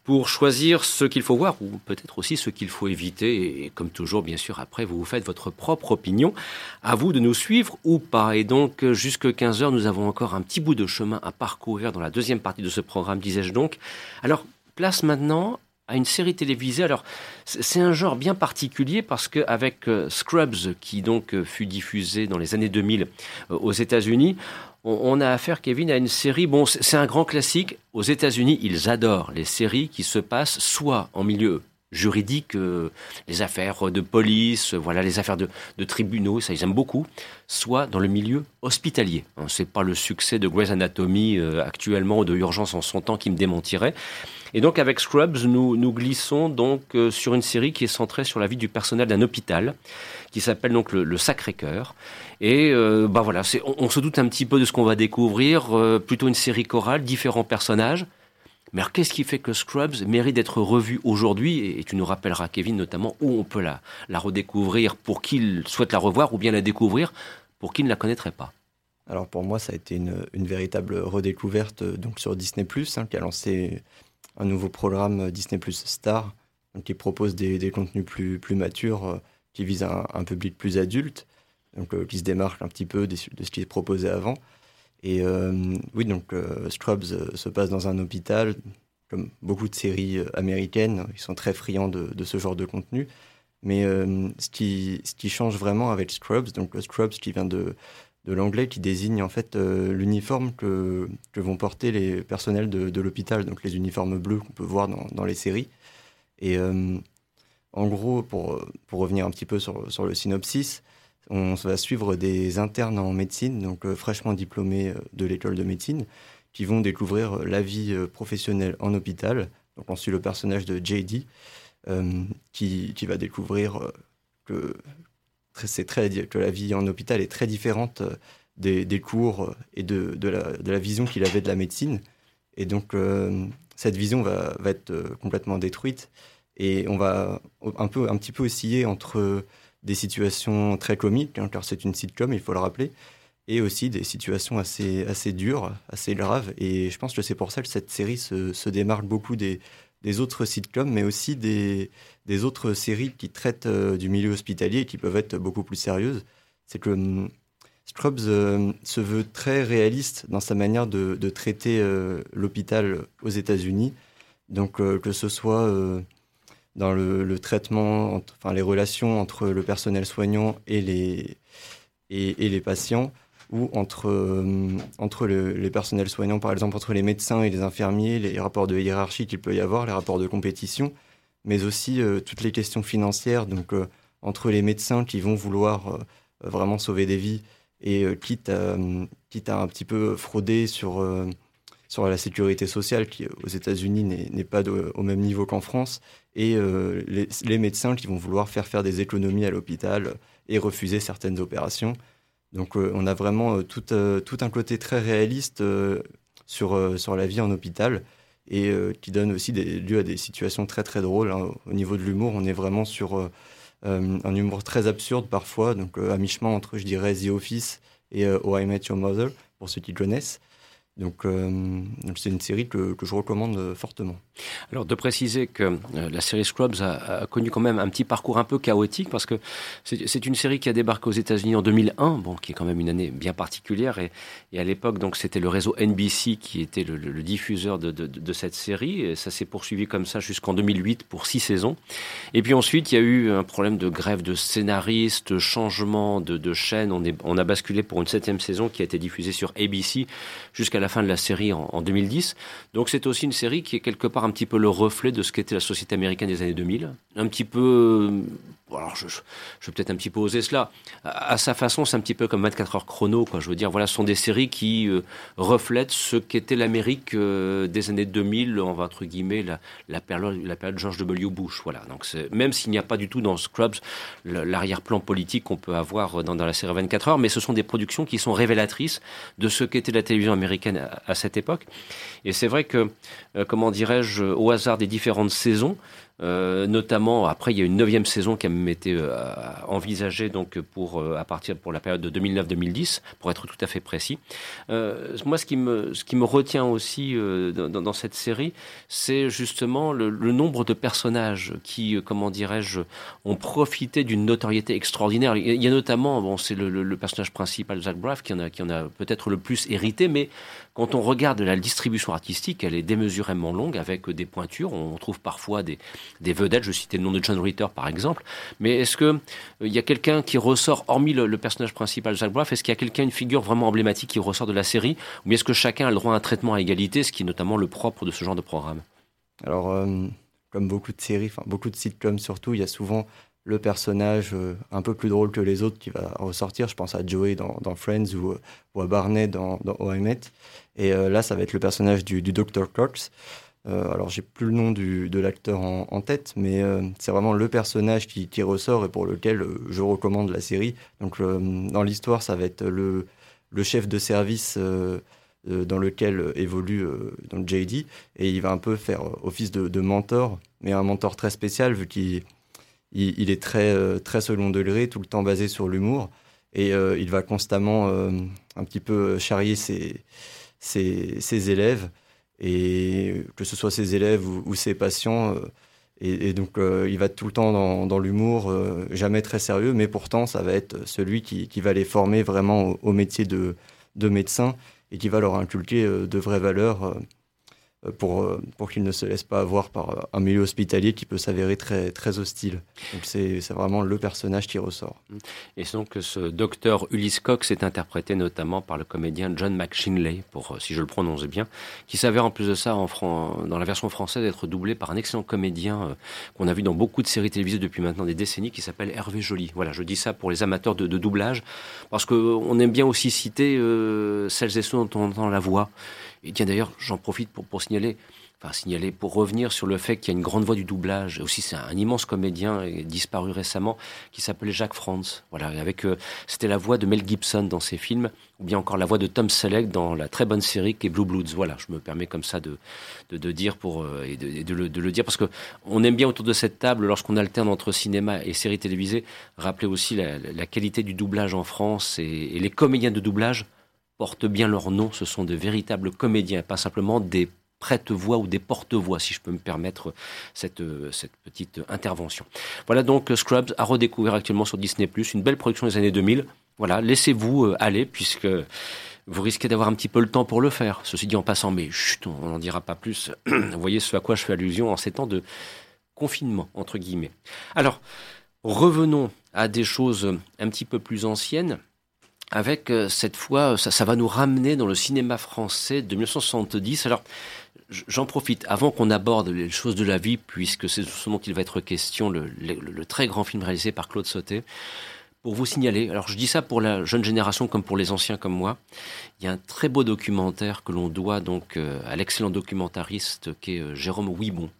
pour choisir ce qu'il faut voir ou peut-être aussi ce qu'il faut éviter. Et comme toujours, bien sûr, après, vous vous faites votre propre opinion. À vous de nous suivre ou pas. Et donc, jusque 15h, nous avons encore un petit bout de chemin à parcourir dans la deuxième partie de ce programme, disais-je donc. Alors, place maintenant à une série télévisée. Alors, c'est un genre bien particulier parce qu'avec Scrubs, qui donc euh, fut diffusé dans les années 2000 euh, aux États-Unis, on, a affaire, Kevin, à une série. Bon, c'est un grand classique. Aux États-Unis, ils adorent les séries qui se passent soit en milieu juridiques, les affaires de police, voilà, les affaires de, tribunaux, ça ils aiment beaucoup, soit dans le milieu hospitalier. Hein, c'est pas le succès de Grey's Anatomy actuellement ou de Urgence en son temps qui me démentirait. Et donc avec Scrubs, nous, nous glissons donc euh, sur une série qui est centrée sur la vie du personnel d'un hôpital qui s'appelle donc le, Sacré-Cœur. Et euh, bah voilà, on, on, se doute un petit peu de ce qu'on va découvrir, euh, plutôt une série chorale, différents personnages. Mais alors qu'est-ce qui fait que Scrubs mérite d'être revu aujourd'hui et, tu nous rappelleras, Kevin, notamment où on peut la, la redécouvrir pour qu'il souhaite la revoir ou bien la découvrir pour qui ne la connaîtrait pas? Alors pour moi, ça a été une, véritable redécouverte donc sur Disney ⁇ hein, qui a lancé un nouveau programme Disney Plus Star qui propose des, contenus plus, plus matures, euh, qui visent un, public plus adulte, donc euh, qui se démarque un petit peu de, ce qui est proposé avant. Et euh, oui, donc Scrubs se passe dans un hôpital, comme beaucoup de séries américaines, ils sont très friands de, ce genre de contenu. Mais ce, qui, change vraiment avec Scrubs, donc Scrubs qui vient de, de l'anglais qui désigne en fait euh, l'uniforme que, que, vont porter les personnels de, l'hôpital, donc les uniformes bleus qu'on peut voir dans, dans, les séries. Et euh, en gros, pour, pour, revenir un petit peu sur, sur, le synopsis, on va suivre des internes en médecine, donc euh, fraîchement diplômés de l'école de médecine, qui vont découvrir la vie professionnelle en hôpital. Donc on suit le personnage de JD, qui, qui, va découvrir que, très que la vie en hôpital est très différente euh, des, cours euh, et de, de, la, vision qu'il avait de la médecine. Et donc, euh, cette vision va, va, être complètement détruite. Et on va un, peu, un petit peu osciller entre des situations très comiques, hein, car c'est une sitcom, il faut le rappeler, et aussi des situations assez, assez dures, assez graves. Et je pense que c'est pour ça que cette série se, démarque beaucoup des, autres sitcoms, mais aussi des, autres séries qui traitent euh, du milieu hospitalier et qui peuvent être beaucoup plus sérieuses. C'est que hum, Scrubs euh, se veut très réaliste dans sa manière de, de traiter euh, l'hôpital aux États-Unis. Donc que ce soit dans le, le, traitement, enfin les relations entre le personnel soignant et les, et, les patients, ou entre, euh, entre les personnels soignants, par exemple entre les médecins et les infirmiers, les rapports de hiérarchie qu'il peut y avoir, les rapports de compétition, mais aussi euh, toutes les questions financières, donc euh, entre les médecins qui vont vouloir vraiment sauver des vies et quitte, à, quitte à un petit peu frauder sur, sur la sécurité sociale qui aux États-Unis n'est pas au même niveau qu'en France, et les, les médecins qui vont vouloir faire faire des économies à l'hôpital et refuser certaines opérations. Donc euh, on a vraiment euh, tout, euh, un côté très réaliste sur, la vie en hôpital et qui donne aussi lieu à des situations très très drôles. Hein. Au niveau de l'humour, on est vraiment sur un humour très absurde parfois, donc à mi-chemin entre, je dirais, The Office et Oh I Met Your Mother, pour ceux qui connaissent. Donc, c'est une série que, je recommande fortement. Alors de préciser que euh, la série Scrubs a, connu quand même un petit parcours un peu chaotique parce que c'est une série qui a débarqué aux États-Unis en 2001, bon, qui est quand même une année bien particulière et, à l'époque donc c'était le réseau NBC qui était le, diffuseur de, cette série et ça s'est poursuivi comme ça jusqu'en 2008 pour six saisons. Et puis ensuite il y a eu un problème de grève de scénaristes, changement de, chaîne. On, on a basculé pour une septième saison qui a été diffusée sur ABC jusqu'à la fin de la série en, en 2010. Donc c'est aussi une série qui est quelque part un petit peu le reflet de ce qu'était la société américaine des années 2000. Un petit peu alors je, vais peut-être un petit peu oser cela. À, sa façon, c'est un petit peu comme 24 heures chrono, quoi. Je veux dire, voilà, ce sont des séries qui euh, reflètent ce qu'était l'Amérique euh, des années 2000, on va entre guillemets la, période, la période George W. Bush. Voilà. Donc même s'il n'y a pas du tout dans Scrubs l'arrière-plan politique qu'on peut avoir dans, la série 24 heures, mais ce sont des productions qui sont révélatrices de ce qu'était la télévision américaine à, cette époque. Et c'est vrai que, euh, comment dirais-je, au hasard des différentes saisons, euh, notamment, après, il y a une neuvième saison qui a été euh, envisagée donc pour à partir pour la période de 2009-2010, pour être tout à fait précis. moi, ce qui me ce qui me retient aussi dans, cette série, c'est justement le, nombre de personnages qui, comment dirais-je, ont profité d'une notoriété extraordinaire. Il y a notamment, bon, c'est le, personnage principal, Zach Braff, qui en a qui en a peut-être le plus hérité, mais quand on regarde la distribution artistique, elle est démesurément longue avec des pointures. On trouve parfois des, vedettes. Je citais le nom de John Ritter par exemple. Mais est-ce que euh, il y a quelqu'un qui ressort, hormis le, personnage principal, Jacques Braff, est-ce qu'il y a quelqu'un, une figure vraiment emblématique qui ressort de la série? Ou est-ce que chacun a le droit à un traitement à égalité, ce qui est notamment le propre de ce genre de programme? Alors, euh, comme beaucoup de séries, enfin beaucoup de sitcoms surtout, il y a souvent le personnage euh, un peu plus drôle que les autres qui va ressortir. Je pense à Joey dans, Friends ou, à Barney dans, dans Et là, ça va être le personnage du, du Dr. Cox. alors, j'ai plus le nom de l'acteur en, tête, mais c'est vraiment le personnage qui, qui, ressort et pour lequel je recommande la série. Donc, dans l'histoire, ça va être le, le chef de service euh, dans lequel évolue euh, donc JD, et il va un peu faire office de, mentor, mais un mentor très spécial vu qu'il il, est très, euh, très second degré, tout le temps basé sur l'humour, et il va constamment un petit peu charrier ses, ses, ses, élèves, et que ce soit ses élèves ou, ses patients. Et, donc, il va tout le temps dans, l'humour, jamais très sérieux, mais pourtant, ça va être celui qui, qui va les former vraiment au, au métier de, de médecin et qui va leur inculquer euh, de vraies valeurs euh, pour, euh, pour qu'ils ne se laissent pas avoir par un milieu hospitalier qui peut s'avérer très, très hostile. Donc c'est vraiment le personnage qui ressort. Et donc ce docteur Ulysse Cox est interprété notamment par le comédien John McShinley, pour, si je le prononce bien, qui s'avère en plus de ça en dans la version française être doublé par un excellent comédien qu'on a vu dans beaucoup de séries télévisées depuis maintenant des décennies qui s'appelle Hervé Joly. Voilà, je dis ça pour les amateurs de, doublage parce qu'on aime bien aussi citer celles et ceux dont on entend la voix. Et tiens, d'ailleurs, j'en profite pour, pour signaler, enfin signaler, pour revenir sur le fait qu'il y a une grande voix du doublage. Aussi, c'est un, immense comédien disparu récemment qui s'appelait Jacques Franz. Voilà, avec euh, c'était la voix de Mel Gibson dans ses films, ou bien encore la voix de Tom Selleck dans la très bonne série qui est Blue Bloods. Voilà, je me permets comme ça de, de, de dire pour euh, et, de, de, le, de, le, dire parce que on aime bien autour de cette table, lorsqu'on alterne entre cinéma et séries télévisées, rappeler aussi la, la qualité du doublage en France et, et les comédiens de doublage portent bien leur nom. Ce sont de véritables comédiens, pas simplement des prête-voix ou des porte-voix, si je peux me permettre cette, cette petite intervention. Voilà donc Scrubs à redécouvrir actuellement sur Disney+, une belle production des années 2000. Voilà, laissez-vous euh, aller puisque vous risquez d'avoir un petit peu le temps pour le faire. Ceci dit en passant, mais chut, on n'en dira pas plus. vous voyez ce à quoi je fais allusion en ces temps de confinement, entre guillemets. Alors, revenons à des choses un petit peu plus anciennes avec euh, cette fois, ça, ça, va nous ramener dans le cinéma français de 1970. Alors, j'en profite avant qu'on aborde les choses de la vie, puisque c'est ce dont il va être question, le, le très grand film réalisé par Claude Sauté pour vous signaler, alors je dis ça pour la jeune génération comme pour les anciens comme moi, il y a un très beau documentaire que l'on doit donc euh, à l'excellent documentariste qui est euh, Jérôme Ouibon,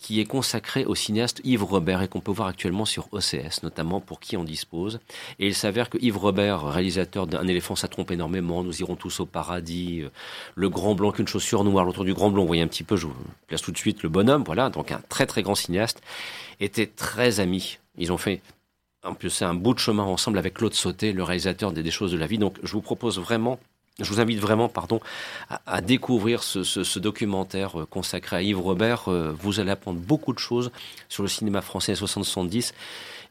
qui est consacré au cinéaste Yves Robert et qu'on peut voir actuellement sur OCS, notamment pour qui en dispose. Et il s'avère que Yves Robert, réalisateur d'un éléphant, ça trompe énormément, nous irons tous au paradis, euh, le grand blanc qu'une chaussure noire, l'autre du grand blanc, vous voyez un petit peu, je vous place tout de suite le bonhomme, voilà, donc un très très grand cinéaste, était très ami. Ils ont fait c'est un bout de chemin ensemble avec Claude Sauté, le réalisateur des, choses de la vie. Donc, je vous propose vraiment je vous invite vraiment, pardon, à, découvrir ce, documentaire euh, consacré à Yves Robert. Euh, vous allez apprendre beaucoup de choses sur le cinéma français des 70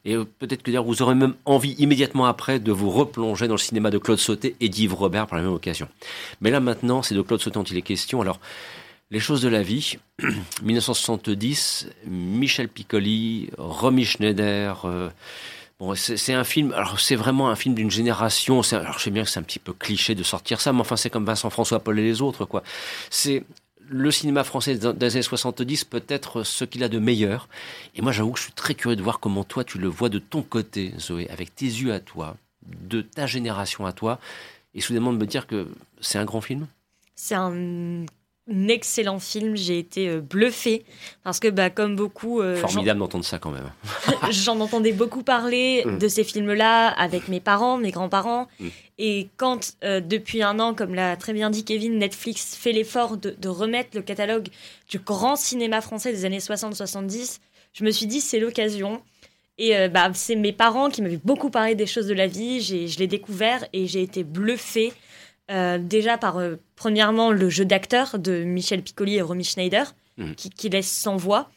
Et euh, peut-être que vous aurez même envie immédiatement après de vous replonger dans le cinéma de Claude Sauté et d'Yves Robert par la même occasion. Mais là maintenant, c'est de Claude Sauté dont il est question. Alors, les choses de la vie, 1970, Michel Piccoli, Romy Schneider. Bon, c'est un film. Alors, c'est vraiment un film d'une génération. Alors, je sais bien que c'est un petit peu cliché de sortir ça, mais enfin, c'est comme Vincent François Paul et les autres, quoi. C'est le cinéma français des années 70 peut-être ce qu'il a de meilleur. Et moi, j'avoue que je suis très curieux de voir comment toi, tu le vois de ton côté, Zoé, avec tes yeux à toi, de ta génération à toi, et soudainement de me dire que c'est un grand film? C'est un excellent film. J'ai été euh, bluffée parce que, bah, comme beaucoup. Euh, Formidable d'entendre ça quand même. J'en entendais beaucoup parler mm. de ces films-là avec mes parents, mes grands-parents. Mm. Et quand, euh, depuis un an, comme l'a très bien dit Kevin, Netflix fait l'effort de, remettre le catalogue du grand cinéma français des années 60-70, je me suis dit c'est l'occasion. Et bah, c'est mes parents qui m'avaient beaucoup parlé des choses de la vie. Je l'ai découvert et j'ai été bluffée euh, déjà par, euh, premièrement, le jeu d'acteur de Michel Piccoli et Romy Schneider, mhm. qui, laisse sans voix.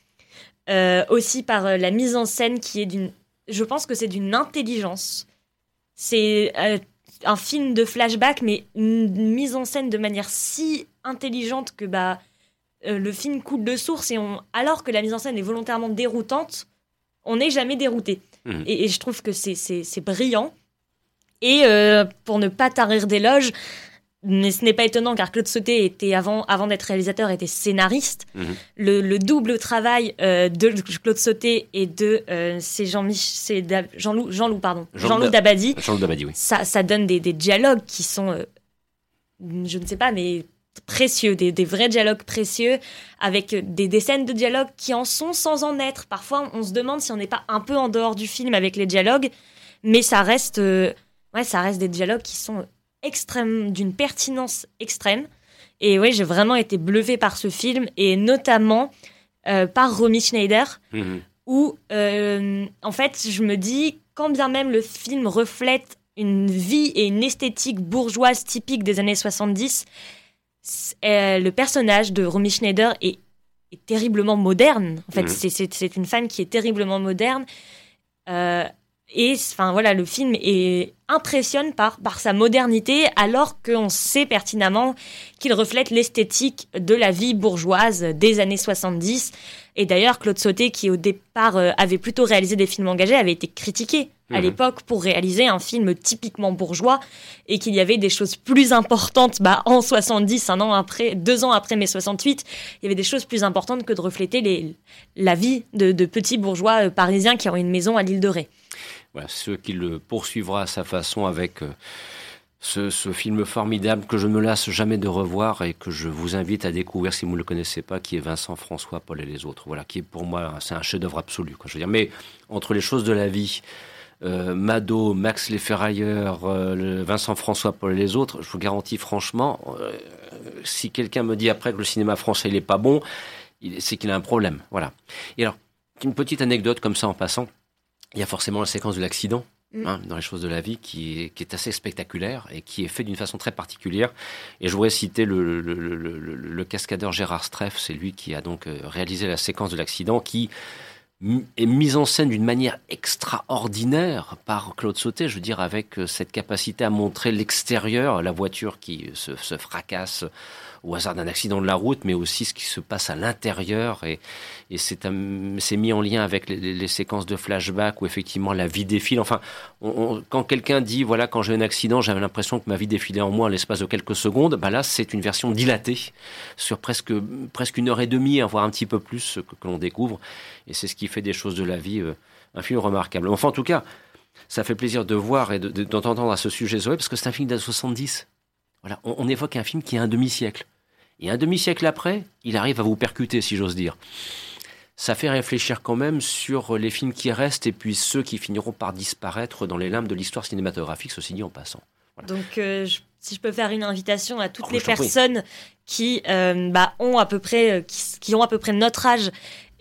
Euh, aussi par la mise en scène qui est d'une. Je pense que c'est d'une intelligence. C'est un film de flashback, mais une mise en scène de manière si intelligente que bah, le film coule de source. Et on, alors que la mise en scène est volontairement déroutante, on n'est jamais dérouté. Mhm. Et, et, je trouve que c'est brillant. Et euh, pour ne pas tarir d'éloges, mais ce n'est pas étonnant car Claude Sauté était avant, avant d'être réalisateur était scénariste. Mhm. Le, le double travail euh, de Claude Sauté et de euh, c'est Jean c'est Jean-Loup pardon Jean-Loup Jean-Loup Da- Dabadi. Jean-Luc Dabadi, oui. Ça, ça donne des, des dialogues qui sont euh, je ne sais pas mais précieux, des, des vrais dialogues précieux avec des, des scènes de dialogue qui en sont sans en être. Parfois, on se demande si on n'est pas un peu en dehors du film avec les dialogues, mais ça reste, ouais, ça reste des dialogues qui sont extrêmes, d'une pertinence extrême. Et oui, j'ai vraiment été bluffée par ce film et notamment euh, par Romy Schneider, Mhm. où euh, en fait, je me dis, quand bien même le film reflète une vie et une esthétique bourgeoise typique des années 70, c- euh, le personnage de Romy Schneider est, est terriblement moderne. En fait, Mhm. c'est une femme qui est terriblement moderne. Euh, et enfin voilà, le film est impressionne par, par sa modernité, alors qu'on sait pertinemment qu'il reflète l'esthétique de la vie bourgeoise des années 70. Et d'ailleurs, Claude Sauté, qui au départ euh, avait plutôt réalisé des films engagés, avait été critiqué à Mhm. l'époque pour réaliser un film typiquement bourgeois et qu'il y avait des choses plus importantes bah, en 70, un an après, deux ans après mai 68, il y avait des choses plus importantes que de refléter les, la vie de, de petits bourgeois euh, parisiens qui ont une maison à l'île de Ré. Voilà, ce qui le poursuivra à sa façon avec euh, ce, film formidable que je me lasse jamais de revoir et que je vous invite à découvrir si vous ne le connaissez pas, qui est Vincent François, Paul et les autres. Voilà, qui est pour moi, c'est un chef-d'œuvre absolu. Je veux dire, mais entre les choses de la vie, euh, Mado, Max les Ferrailleurs, euh, Vincent François, Paul et les autres, je vous garantis franchement, euh, si quelqu'un me dit après que le cinéma français il est pas bon, c'est qu'il a un problème. Voilà. Et alors, une petite anecdote comme ça en passant. Il y a forcément la séquence de l'accident Mm. hein, dans les choses de la vie qui est, assez spectaculaire et qui est fait d'une façon très particulière. Et je voudrais citer le, cascadeur Gérard Streff, c'est lui qui a donc euh, réalisé la séquence de l'accident qui est mise en scène d'une manière extraordinaire par Claude Sauté, je veux dire, avec euh, cette capacité à montrer l'extérieur, la voiture qui se, se fracasse au hasard d'un accident de la route, mais aussi ce qui se passe à l'intérieur. Et, c'est mis en lien avec les, séquences de flashback où effectivement la vie défile. Enfin, quand quelqu'un dit, voilà, quand j'ai un accident, j'avais l'impression que ma vie défilait en moi l'espace de quelques secondes, bah là, c'est une version dilatée sur presque, presque une heure et demie, hein, voire un petit peu plus que, l'on découvre. Et c'est ce qui fait des choses de la vie euh, un film remarquable. Enfin, en tout cas, ça fait plaisir de voir et de- de- d'entendre à ce sujet Zoé, parce que c'est un film années 70. Voilà, on, on évoque un film qui a un demi-siècle. Et un demi-siècle après, il arrive à vous percuter, si j'ose dire. Ça fait réfléchir quand même sur les films qui restent et puis ceux qui finiront par disparaître dans les limbes de l'histoire cinématographique, ceci dit en passant. Donc, euh, je- si je peux faire une invitation à toutes Oh, les prie. personnes qui euh, bah, ont à peu près, euh, qui, qui ont à peu près notre âge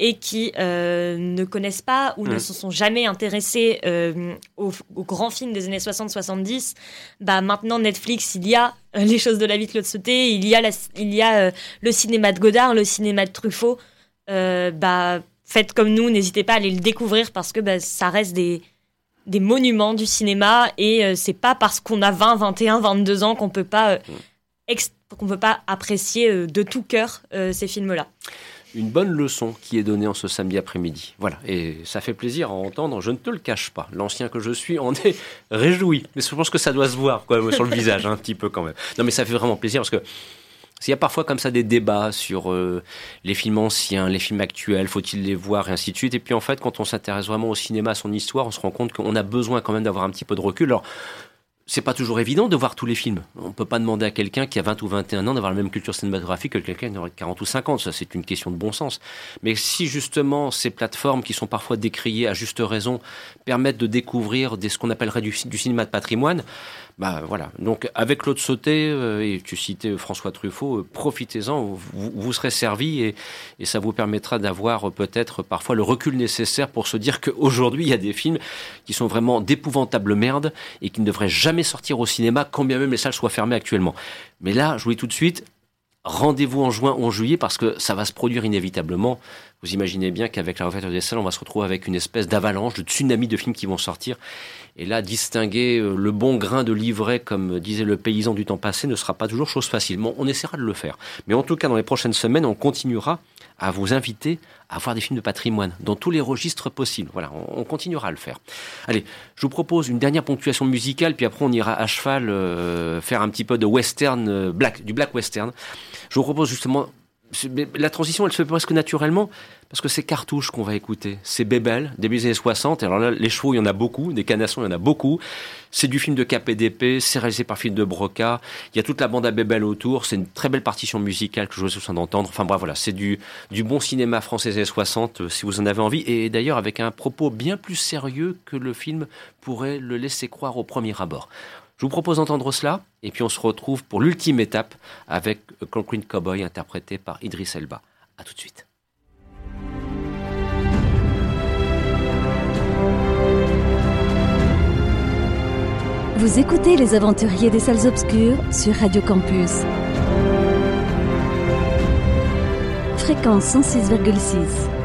et qui euh, ne connaissent pas ou ne se sont jamais intéressés euh, aux, aux grands films des années 60-70, bah maintenant Netflix, il y a euh, les choses de la vie de Claude Sauté, il y a, la- il y a euh, le cinéma de Godard, le cinéma de Truffaut. Bah faites comme nous, n'hésitez pas à aller le découvrir parce que bah, ça reste des des monuments du cinéma et c'est pas parce qu'on a 20, 21, 22 ans qu'on peut pas qu'on peut pas apprécier de tout cœur ces films-là. Une bonne leçon qui est donnée en ce samedi après-midi. Voilà, et ça fait plaisir à entendre, je ne te le cache pas. L'ancien que je suis en est réjoui. Mais je pense que ça doit se voir quand sur le visage, un petit peu quand même. Non, mais ça fait vraiment plaisir parce que s'il y a parfois comme ça des débats sur euh, les films anciens, les films actuels, faut-il les voir et ainsi de suite. Et puis en fait, quand on s'intéresse vraiment au cinéma, à son histoire, on se rend compte qu'on a besoin quand même d'avoir un petit peu de recul. Alors, c'est pas toujours évident de voir tous les films. On peut pas demander à quelqu'un qui a 20 ou 21 ans d'avoir la même culture cinématographique que quelqu'un qui aurait 40 ou 50. Ça, c'est une question de bon sens. Mais si justement ces plateformes qui sont parfois décriées à juste raison permettent de découvrir des, ce qu'on appellerait du, du cinéma de patrimoine, bah voilà. Donc avec Claude Sauté euh, et tu citais François Truffaut, euh, profitez-en, vous, vous serez servi et, et ça vous permettra d'avoir euh, peut-être parfois le recul nécessaire pour se dire qu'aujourd'hui il y a des films qui sont vraiment d'épouvantables merdes et qui ne devraient jamais sortir au cinéma, quand bien même les salles soient fermées actuellement. Mais là, je vous dis tout de suite, rendez-vous en juin ou en juillet parce que ça va se produire inévitablement. Vous imaginez bien qu'avec la réouverture des salles, on va se retrouver avec une espèce d'avalanche, de tsunami de films qui vont sortir. Et là, distinguer euh, le bon grain de livret, comme disait le paysan du temps passé, ne sera pas toujours chose facile. Bon, on essaiera de le faire. Mais en tout cas, dans les prochaines semaines, on continuera à vous inviter à voir des films de patrimoine dans tous les registres possibles. Voilà, on, continuera à le faire. Allez, je vous propose une dernière ponctuation musicale, puis après on ira à cheval euh, faire un petit peu de western, euh, black, du black western. Je vous propose justement la transition, elle se fait presque naturellement parce que c'est Cartouche qu'on va écouter. C'est Bébel, début des années 60. Alors là, les chevaux, il y en a beaucoup. Des canassons, il y en a beaucoup. C'est du film de KPDP. C'est réalisé par film de Broca. Il y a toute la bande à Bébel autour. C'est une très belle partition musicale que je vous souhaite d'entendre. Enfin bref, voilà. C'est du, du bon cinéma français des années 60, euh, si vous en avez envie. Et d'ailleurs, avec un propos bien plus sérieux que le film pourrait le laisser croire au premier abord. Je vous propose d'entendre cela, et puis on se retrouve pour l'ultime étape avec Concrete Cowboy interprété par Idris Elba. A tout de suite. Vous écoutez Les Aventuriers des Salles Obscures sur Radio Campus. Fréquence 106,6.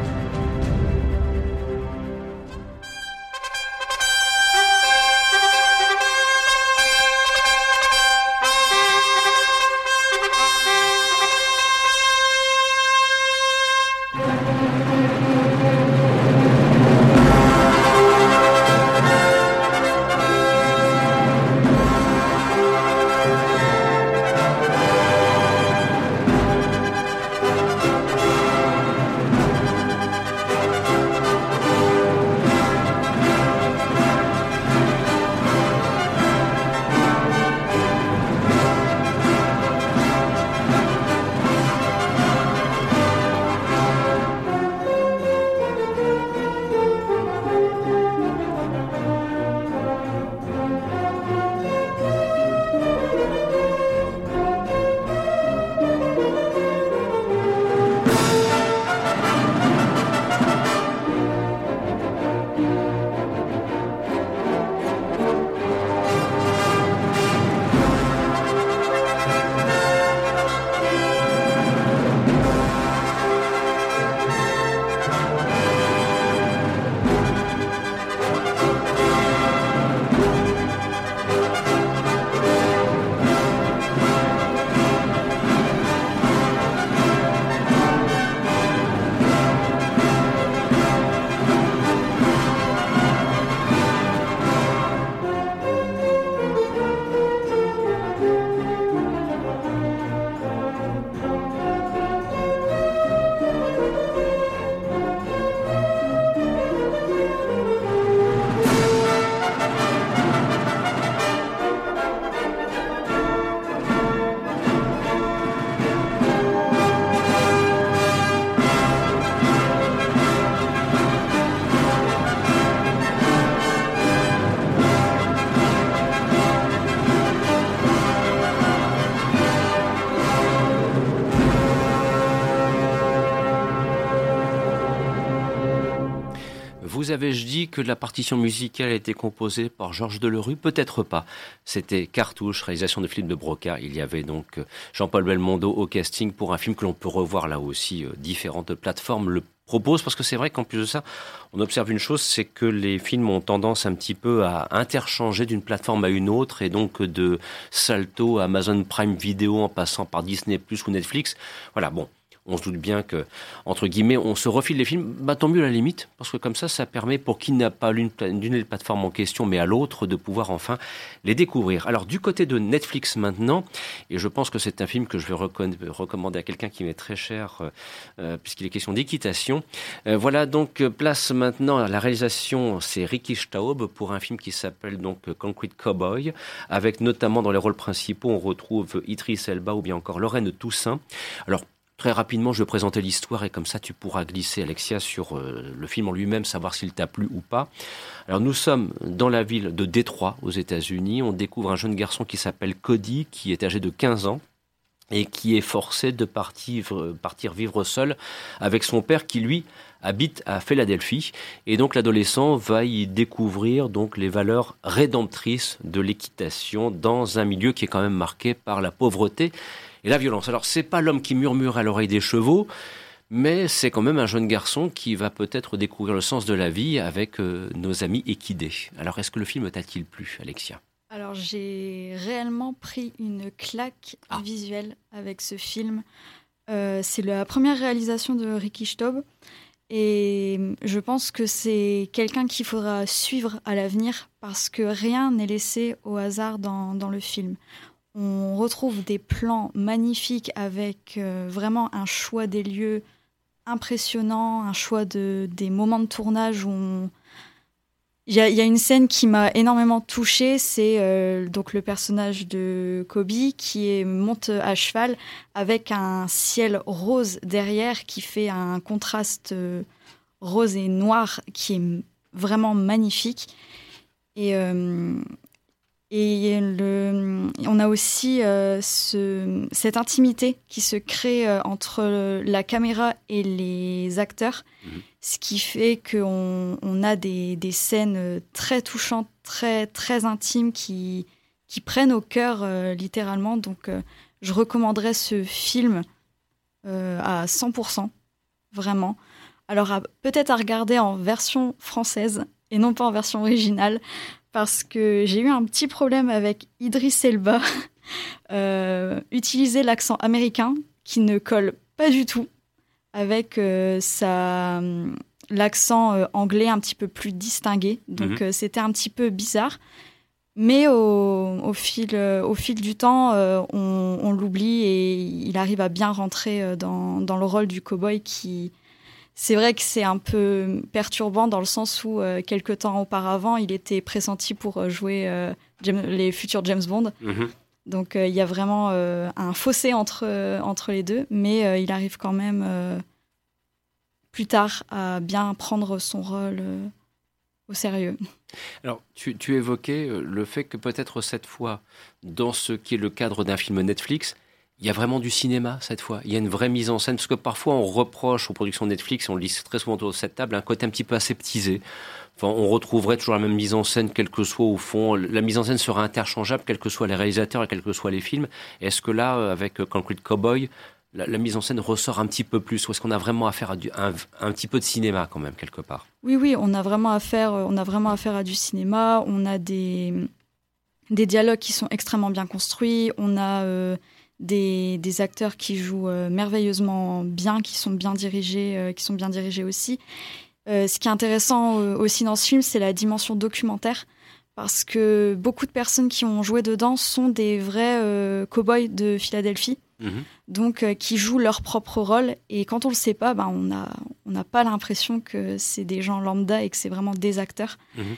Avais-je dit que la partition musicale a été composée par Georges Delerue? Peut-être pas. C'était Cartouche, réalisation de film de Broca. Il y avait donc euh, Jean-Paul Belmondo au casting pour un film que l'on peut revoir là aussi. Euh, différentes plateformes le proposent parce que c'est vrai qu'en plus de ça, on observe une chose, c'est que les films ont tendance un petit peu à interchanger d'une plateforme à une autre et donc de Salto à Amazon Prime Video en passant par Disney Plus ou Netflix. Voilà, bon on se doute bien que, entre guillemets, on se refile les films, bah, tant mieux à la limite, parce que comme ça, ça permet pour qui n'a pas l'une des plateformes en question, mais à l'autre, de pouvoir enfin les découvrir. Alors, du côté de Netflix maintenant, et je pense que c'est un film que je vais recommander à quelqu'un qui m'est très cher, euh, euh, puisqu'il est question d'équitation. Euh, voilà donc place maintenant à la réalisation, c'est Ricky Staub pour un film qui s'appelle donc Concrete Cowboy, avec notamment dans les rôles principaux, on retrouve Idris Elba ou bien encore Lorraine Toussaint. Alors, Très rapidement, je vais présenter l'histoire et comme ça, tu pourras glisser, Alexia, sur euh, le film en lui-même, savoir s'il t'a plu ou pas. Alors, nous sommes dans la ville de Détroit, aux États-Unis. On découvre un jeune garçon qui s'appelle Cody, qui est âgé de 15 ans et qui est forcé de partir, partir vivre seul avec son père qui, lui, habite à Philadelphie. Et donc, l'adolescent va y découvrir donc les valeurs rédemptrices de l'équitation dans un milieu qui est quand même marqué par la pauvreté et la violence. Alors, c'est pas l'homme qui murmure à l'oreille des chevaux, mais c'est quand même un jeune garçon qui va peut-être découvrir le sens de la vie avec euh, nos amis équidés. Alors, est-ce que le film t'a-t-il plu, Alexia? Alors, j'ai réellement pris une claque ah. visuelle avec ce film. Euh, c'est la première réalisation de Ricky Staub. Et je pense que c'est quelqu'un qu'il faudra suivre à l'avenir parce que rien n'est laissé au hasard dans, dans, le film. On retrouve des plans magnifiques avec euh, vraiment un choix des lieux impressionnant, un choix de, des moments de tournage où il y, a une scène qui m'a énormément touchée, c'est euh, donc le personnage de Kobe qui monte à cheval avec un ciel rose derrière qui fait un contraste euh, rose et noir qui est vraiment magnifique. Et, et le, on a aussi ce, cette intimité qui se crée entre la caméra et les acteurs. Mhm ce qui fait qu'on on a des, des, scènes très touchantes, très, très intimes qui, qui prennent au cœur euh, littéralement. Donc euh, je recommanderais ce film euh, à 100%, vraiment. Alors peut-être à regarder en version française et non pas en version originale, parce que j'ai eu un petit problème avec Idris Elba. utiliser l'accent américain qui ne colle pas du tout avec euh, sa l'accent euh, anglais un petit peu plus distingué. Donc mhm. euh, c'était un petit peu bizarre. Mais au, au fil, au fil du temps, on, on l'oublie et il arrive à bien rentrer dans, dans le rôle du cowboy qui, c'est vrai que c'est un peu perturbant dans le sens où quelques temps auparavant, il était pressenti pour jouer les futurs James Bond. Mhm. Donc il y a vraiment un fossé entre, entre les deux, mais il arrive quand même plus tard à bien prendre son rôle euh, au sérieux. Alors, tu, tu évoquais euh, le fait que peut-être cette fois, dans ce qui est le cadre d'un film Netflix, il y a vraiment du cinéma cette fois. Il y a une vraie mise en scène, parce que parfois on reproche aux productions Netflix, on le dit très souvent autour de cette table, un côté un petit peu aseptisé. On retrouverait toujours la même mise en scène, quel que soit au fond. La mise en scène sera interchangeable, quels que soient les réalisateurs et quels que soient les films. Est-ce que là, euh, avec Concrete Cowboy, la, mise en scène ressort un petit peu plus? Ou est-ce qu'on a vraiment affaire à un, petit peu de cinéma quand même, quelque part? Oui, oui, on a vraiment affaire, euh, on a vraiment affaire à du cinéma. On a des, dialogues qui sont extrêmement bien construits. On a euh, des, des, acteurs qui jouent euh, merveilleusement bien, qui sont bien dirigés, qui sont bien dirigés aussi. ce qui est intéressant aussi dans ce film, c'est la dimension documentaire parce que beaucoup de personnes qui ont joué dedans sont des vrais cow-boys de Philadelphie. Mhm. donc euh, qui jouent leur propre rôle. Et quand on le sait pas, ben, on n'a on pas l'impression que c'est des gens lambda et que c'est vraiment des acteurs. Mhm.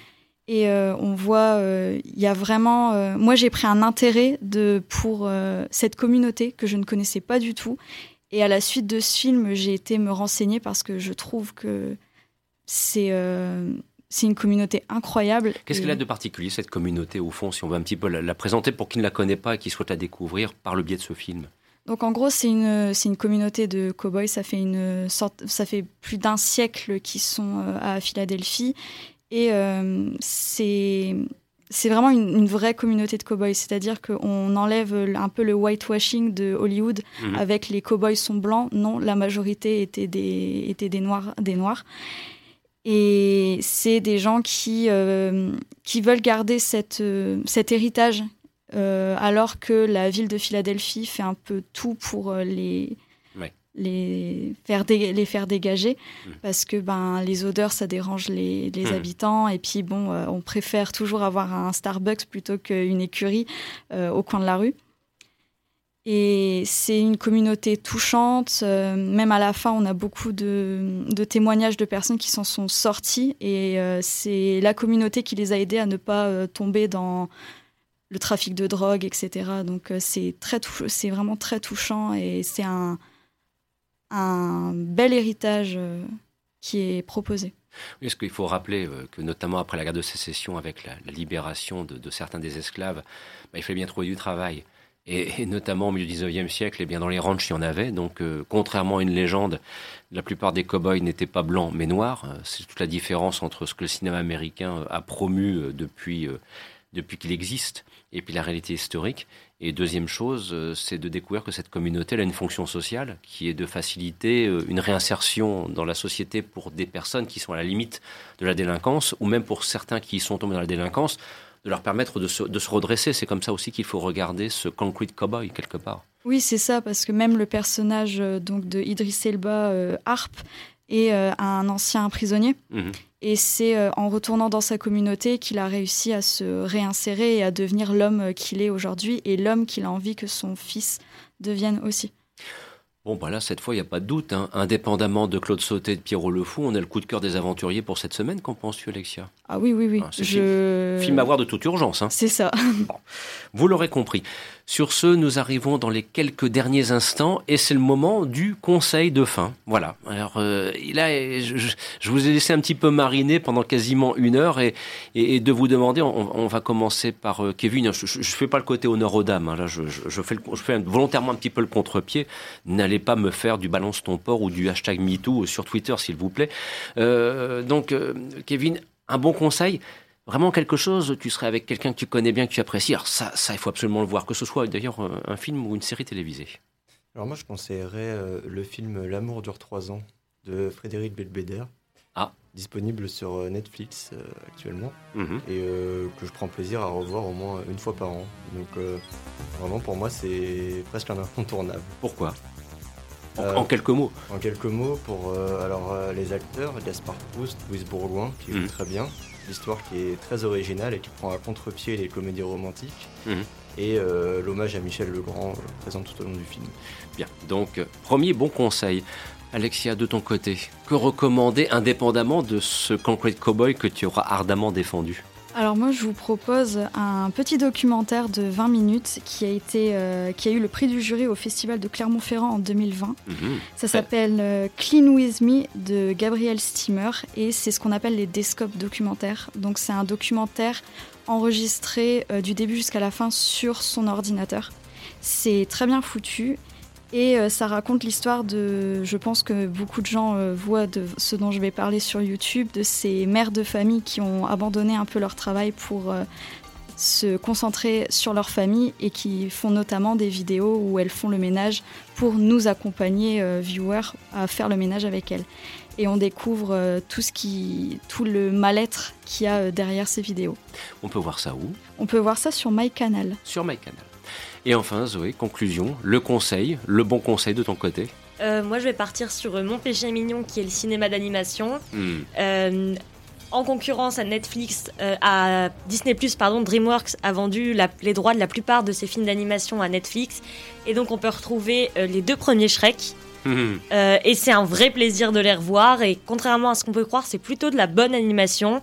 Et euh, on voit, euh, il y a vraiment. moi, j'ai pris un intérêt de, pour cette communauté que je ne connaissais pas du tout. Et à la suite de ce film, j'ai été me renseigner parce que je trouve que c'est c'est une communauté incroyable. Qu'est-ce qu'elle a de particulier, cette communauté, au fond, si on veut un petit peu la, la présenter pour qui ne la connaît pas et qui souhaite la découvrir par le biais de ce film? Donc en gros, c'est une, c'est une communauté de cow-boys. Ça fait, une sorte, ça fait plus d'un siècle qu'ils sont euh, à Philadelphie. Et euh, c'est, c'est vraiment une, vraie communauté de cow-boys. C'est-à-dire qu'on enlève un peu le whitewashing de Hollywood mhm. avec les cow-boys sont blancs. Non, la majorité était des, étaient des, noirs, des noirs. Et c'est des gens qui, euh, qui veulent garder cette, cet héritage euh, alors que la ville de Philadelphie fait un peu tout pour euh, les, les, faire, les faire dégager, mmh. parce que ben, les odeurs, ça dérange les, les mmh. habitants, et puis bon, euh, on préfère toujours avoir un Starbucks plutôt qu'une écurie au coin de la rue. Et c'est une communauté touchante. même à la fin, on a beaucoup de, de témoignages de personnes qui s'en sont sorties. Et c'est la communauté qui les a aidés à ne pas tomber dans le trafic de drogue, etc. Donc euh, c'est très c'est vraiment très touchant et c'est un, un bel héritage euh, qui est proposé. Oui, ce qu'il faut rappeler euh, que notamment après la guerre de sécession, avec la, libération de, certains des esclaves, bah, il fallait bien trouver du travail. Et, notamment au milieu du 19e siècle, et eh bien dans les ranchs, il y en avait. Donc, contrairement à une légende, la plupart des cow-boys n'étaient pas blancs mais noirs. C'est toute la différence entre ce que le cinéma américain a promu depuis, depuis qu'il existe et puis la réalité historique. Et deuxième chose, euh, c'est de découvrir que cette communauté a une fonction sociale qui est de faciliter euh, une réinsertion dans la société pour des personnes qui sont à la limite de la délinquance, ou même pour certains qui sont tombés dans la délinquance, de leur permettre de se, de se redresser. C'est comme ça aussi qu'il faut regarder ce Concrete Cowboy quelque part. Oui, c'est ça, parce que même le personnage euh, donc de Idris Elba, Harp, est euh, un ancien prisonnier. Mhm. Et c'est euh, en retournant dans sa communauté qu'il a réussi à se réinsérer et à devenir l'homme euh, qu'il est aujourd'hui et l'homme qu'il a envie que son fils devienne aussi. Bon, bah là, cette fois, il n'y a pas de doute. hein. Indépendamment de Claude Sauté et de Pierrot Le Fou, on a le coup de cœur des aventuriers pour cette semaine. Qu'en penses-tu, Alexia? Ah oui, oui, oui. Ah, Je... Film à voir de toute urgence. Hein. C'est ça. Vous l'aurez compris. Sur ce, nous arrivons dans les quelques derniers instants et c'est le moment du conseil de fin. Voilà. Alors euh, là, je, je- vous ai laissé un petit peu mariner pendant quasiment une heure et, et- de vous demander, on, on va commencer par euh, Kevin. Je ne fais pas le côté honneur aux dames. hein. Là, je, je- je fais, le- je fais volontairement un petit peu le contre-pied. N'allez pas me faire du balance ton port ou du hashtag MeToo sur Twitter, s'il vous plaît. Euh, donc, euh, Kevin, un bon conseil Vraiment quelque chose, tu serais avec quelqu'un que tu connais bien, que tu apprécies. Alors ça, ça, il faut absolument le voir, que ce soit d'ailleurs euh, un film ou une série télévisée. Alors moi, je conseillerais euh, le film L'amour dure trois ans de Frédéric Belbédère. Ah. Disponible sur euh, Netflix euh, actuellement Mhm. et euh, que je prends plaisir à revoir au moins une fois par an. Donc euh, vraiment pour moi c'est presque un incontournable. Pourquoi? En, en quelques mots. En quelques mots, pour alors les acteurs, Gaspard Proust, Louise Bourgoin, qui joue Mhm. très bien, l'histoire qui est très originale et qui prend à contre-pied les comédies romantiques, Mhm. et euh, l'hommage à Michel Legrand euh, présent tout au long du film. Bien, donc euh, premier bon conseil. Alexia, de ton côté, que recommander indépendamment de ce Concrete Cowboy que tu auras ardemment défendu? Alors moi, je vous propose un petit documentaire de 20 minutes qui a, été, euh, qui a eu le prix du jury au Festival de Clermont-Ferrand en 2020. Mhm. Ça s'appelle euh, Clean With Me de Gabriel Steamer et c'est ce qu'on appelle les Descopes documentaires. Donc c'est un documentaire enregistré euh, du début jusqu'à la fin sur son ordinateur. C'est très bien foutu et euh, ça raconte l'histoire de, je pense que beaucoup de gens euh, voient de ce dont je vais parler sur YouTube, de ces mères de famille qui ont abandonné un peu leur travail pour euh, se concentrer sur leur famille et qui font notamment des vidéos où elles font le ménage pour nous accompagner, euh, viewers, à faire le ménage avec elles. Et on découvre euh, tout, ce qui, tout le mal-être qu'il y a derrière ces vidéos. On peut voir ça où? On peut voir ça sur MyCanal. Sur MyCanal. Et enfin, Zoé, conclusion, le conseil, le bon conseil de ton côté Euh, moi, je vais partir sur euh, Mon péché mignon, qui est le cinéma d'animation. Hmm. Euh, en concurrence à Netflix, euh, à Disney+, pardon, DreamWorks a vendu la- les droits de la plupart de ses films d'animation à Netflix. Et donc, on peut retrouver les deux premiers Shrek. Euh, et c'est un vrai plaisir de les revoir. Et contrairement à ce qu'on peut croire, c'est plutôt de la bonne animation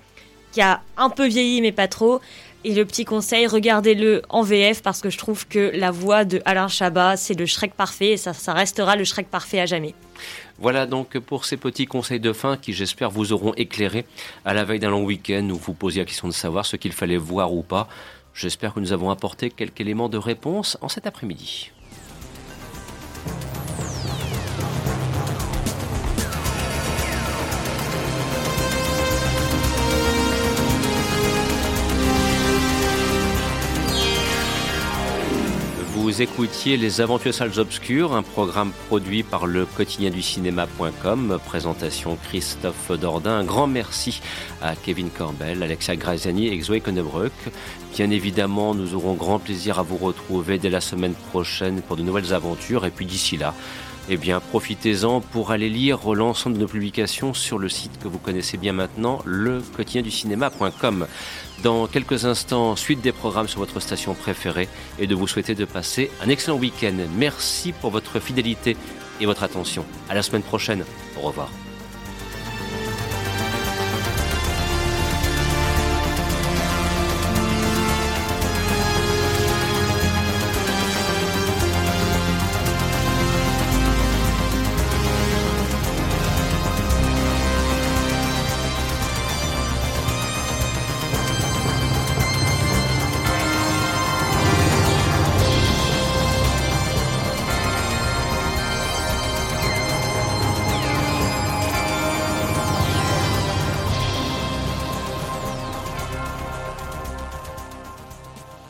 qui a un peu vieilli, mais pas trop. Et le petit conseil, regardez-le en VF parce que je trouve que la voix de Alain Chabat, c'est le Shrek parfait et ça, ça restera le Shrek parfait à jamais. Voilà donc pour ces petits conseils de fin qui j'espère vous auront éclairé à la veille d'un long week-end où vous posiez la question de savoir ce qu'il fallait voir ou pas. J'espère que nous avons apporté quelques éléments de réponse en cet après-midi. Vous écoutiez Les Aventures Salles Obscures, un programme produit par le quotidien du cinéma.com. Présentation Christophe Dordain. Un grand merci à Kevin Corbel, Alexia Graziani et Zoé Connebruck. Bien évidemment, nous aurons grand plaisir à vous retrouver dès la semaine prochaine pour de nouvelles aventures. Et puis d'ici là, eh bien, profitez-en pour aller lire l'ensemble de nos publications sur le site que vous connaissez bien maintenant, le. Dans quelques instants, suite des programmes sur votre station préférée et de vous souhaiter de passer un excellent week-end. Merci pour votre fidélité et votre attention. À la semaine prochaine. Au revoir.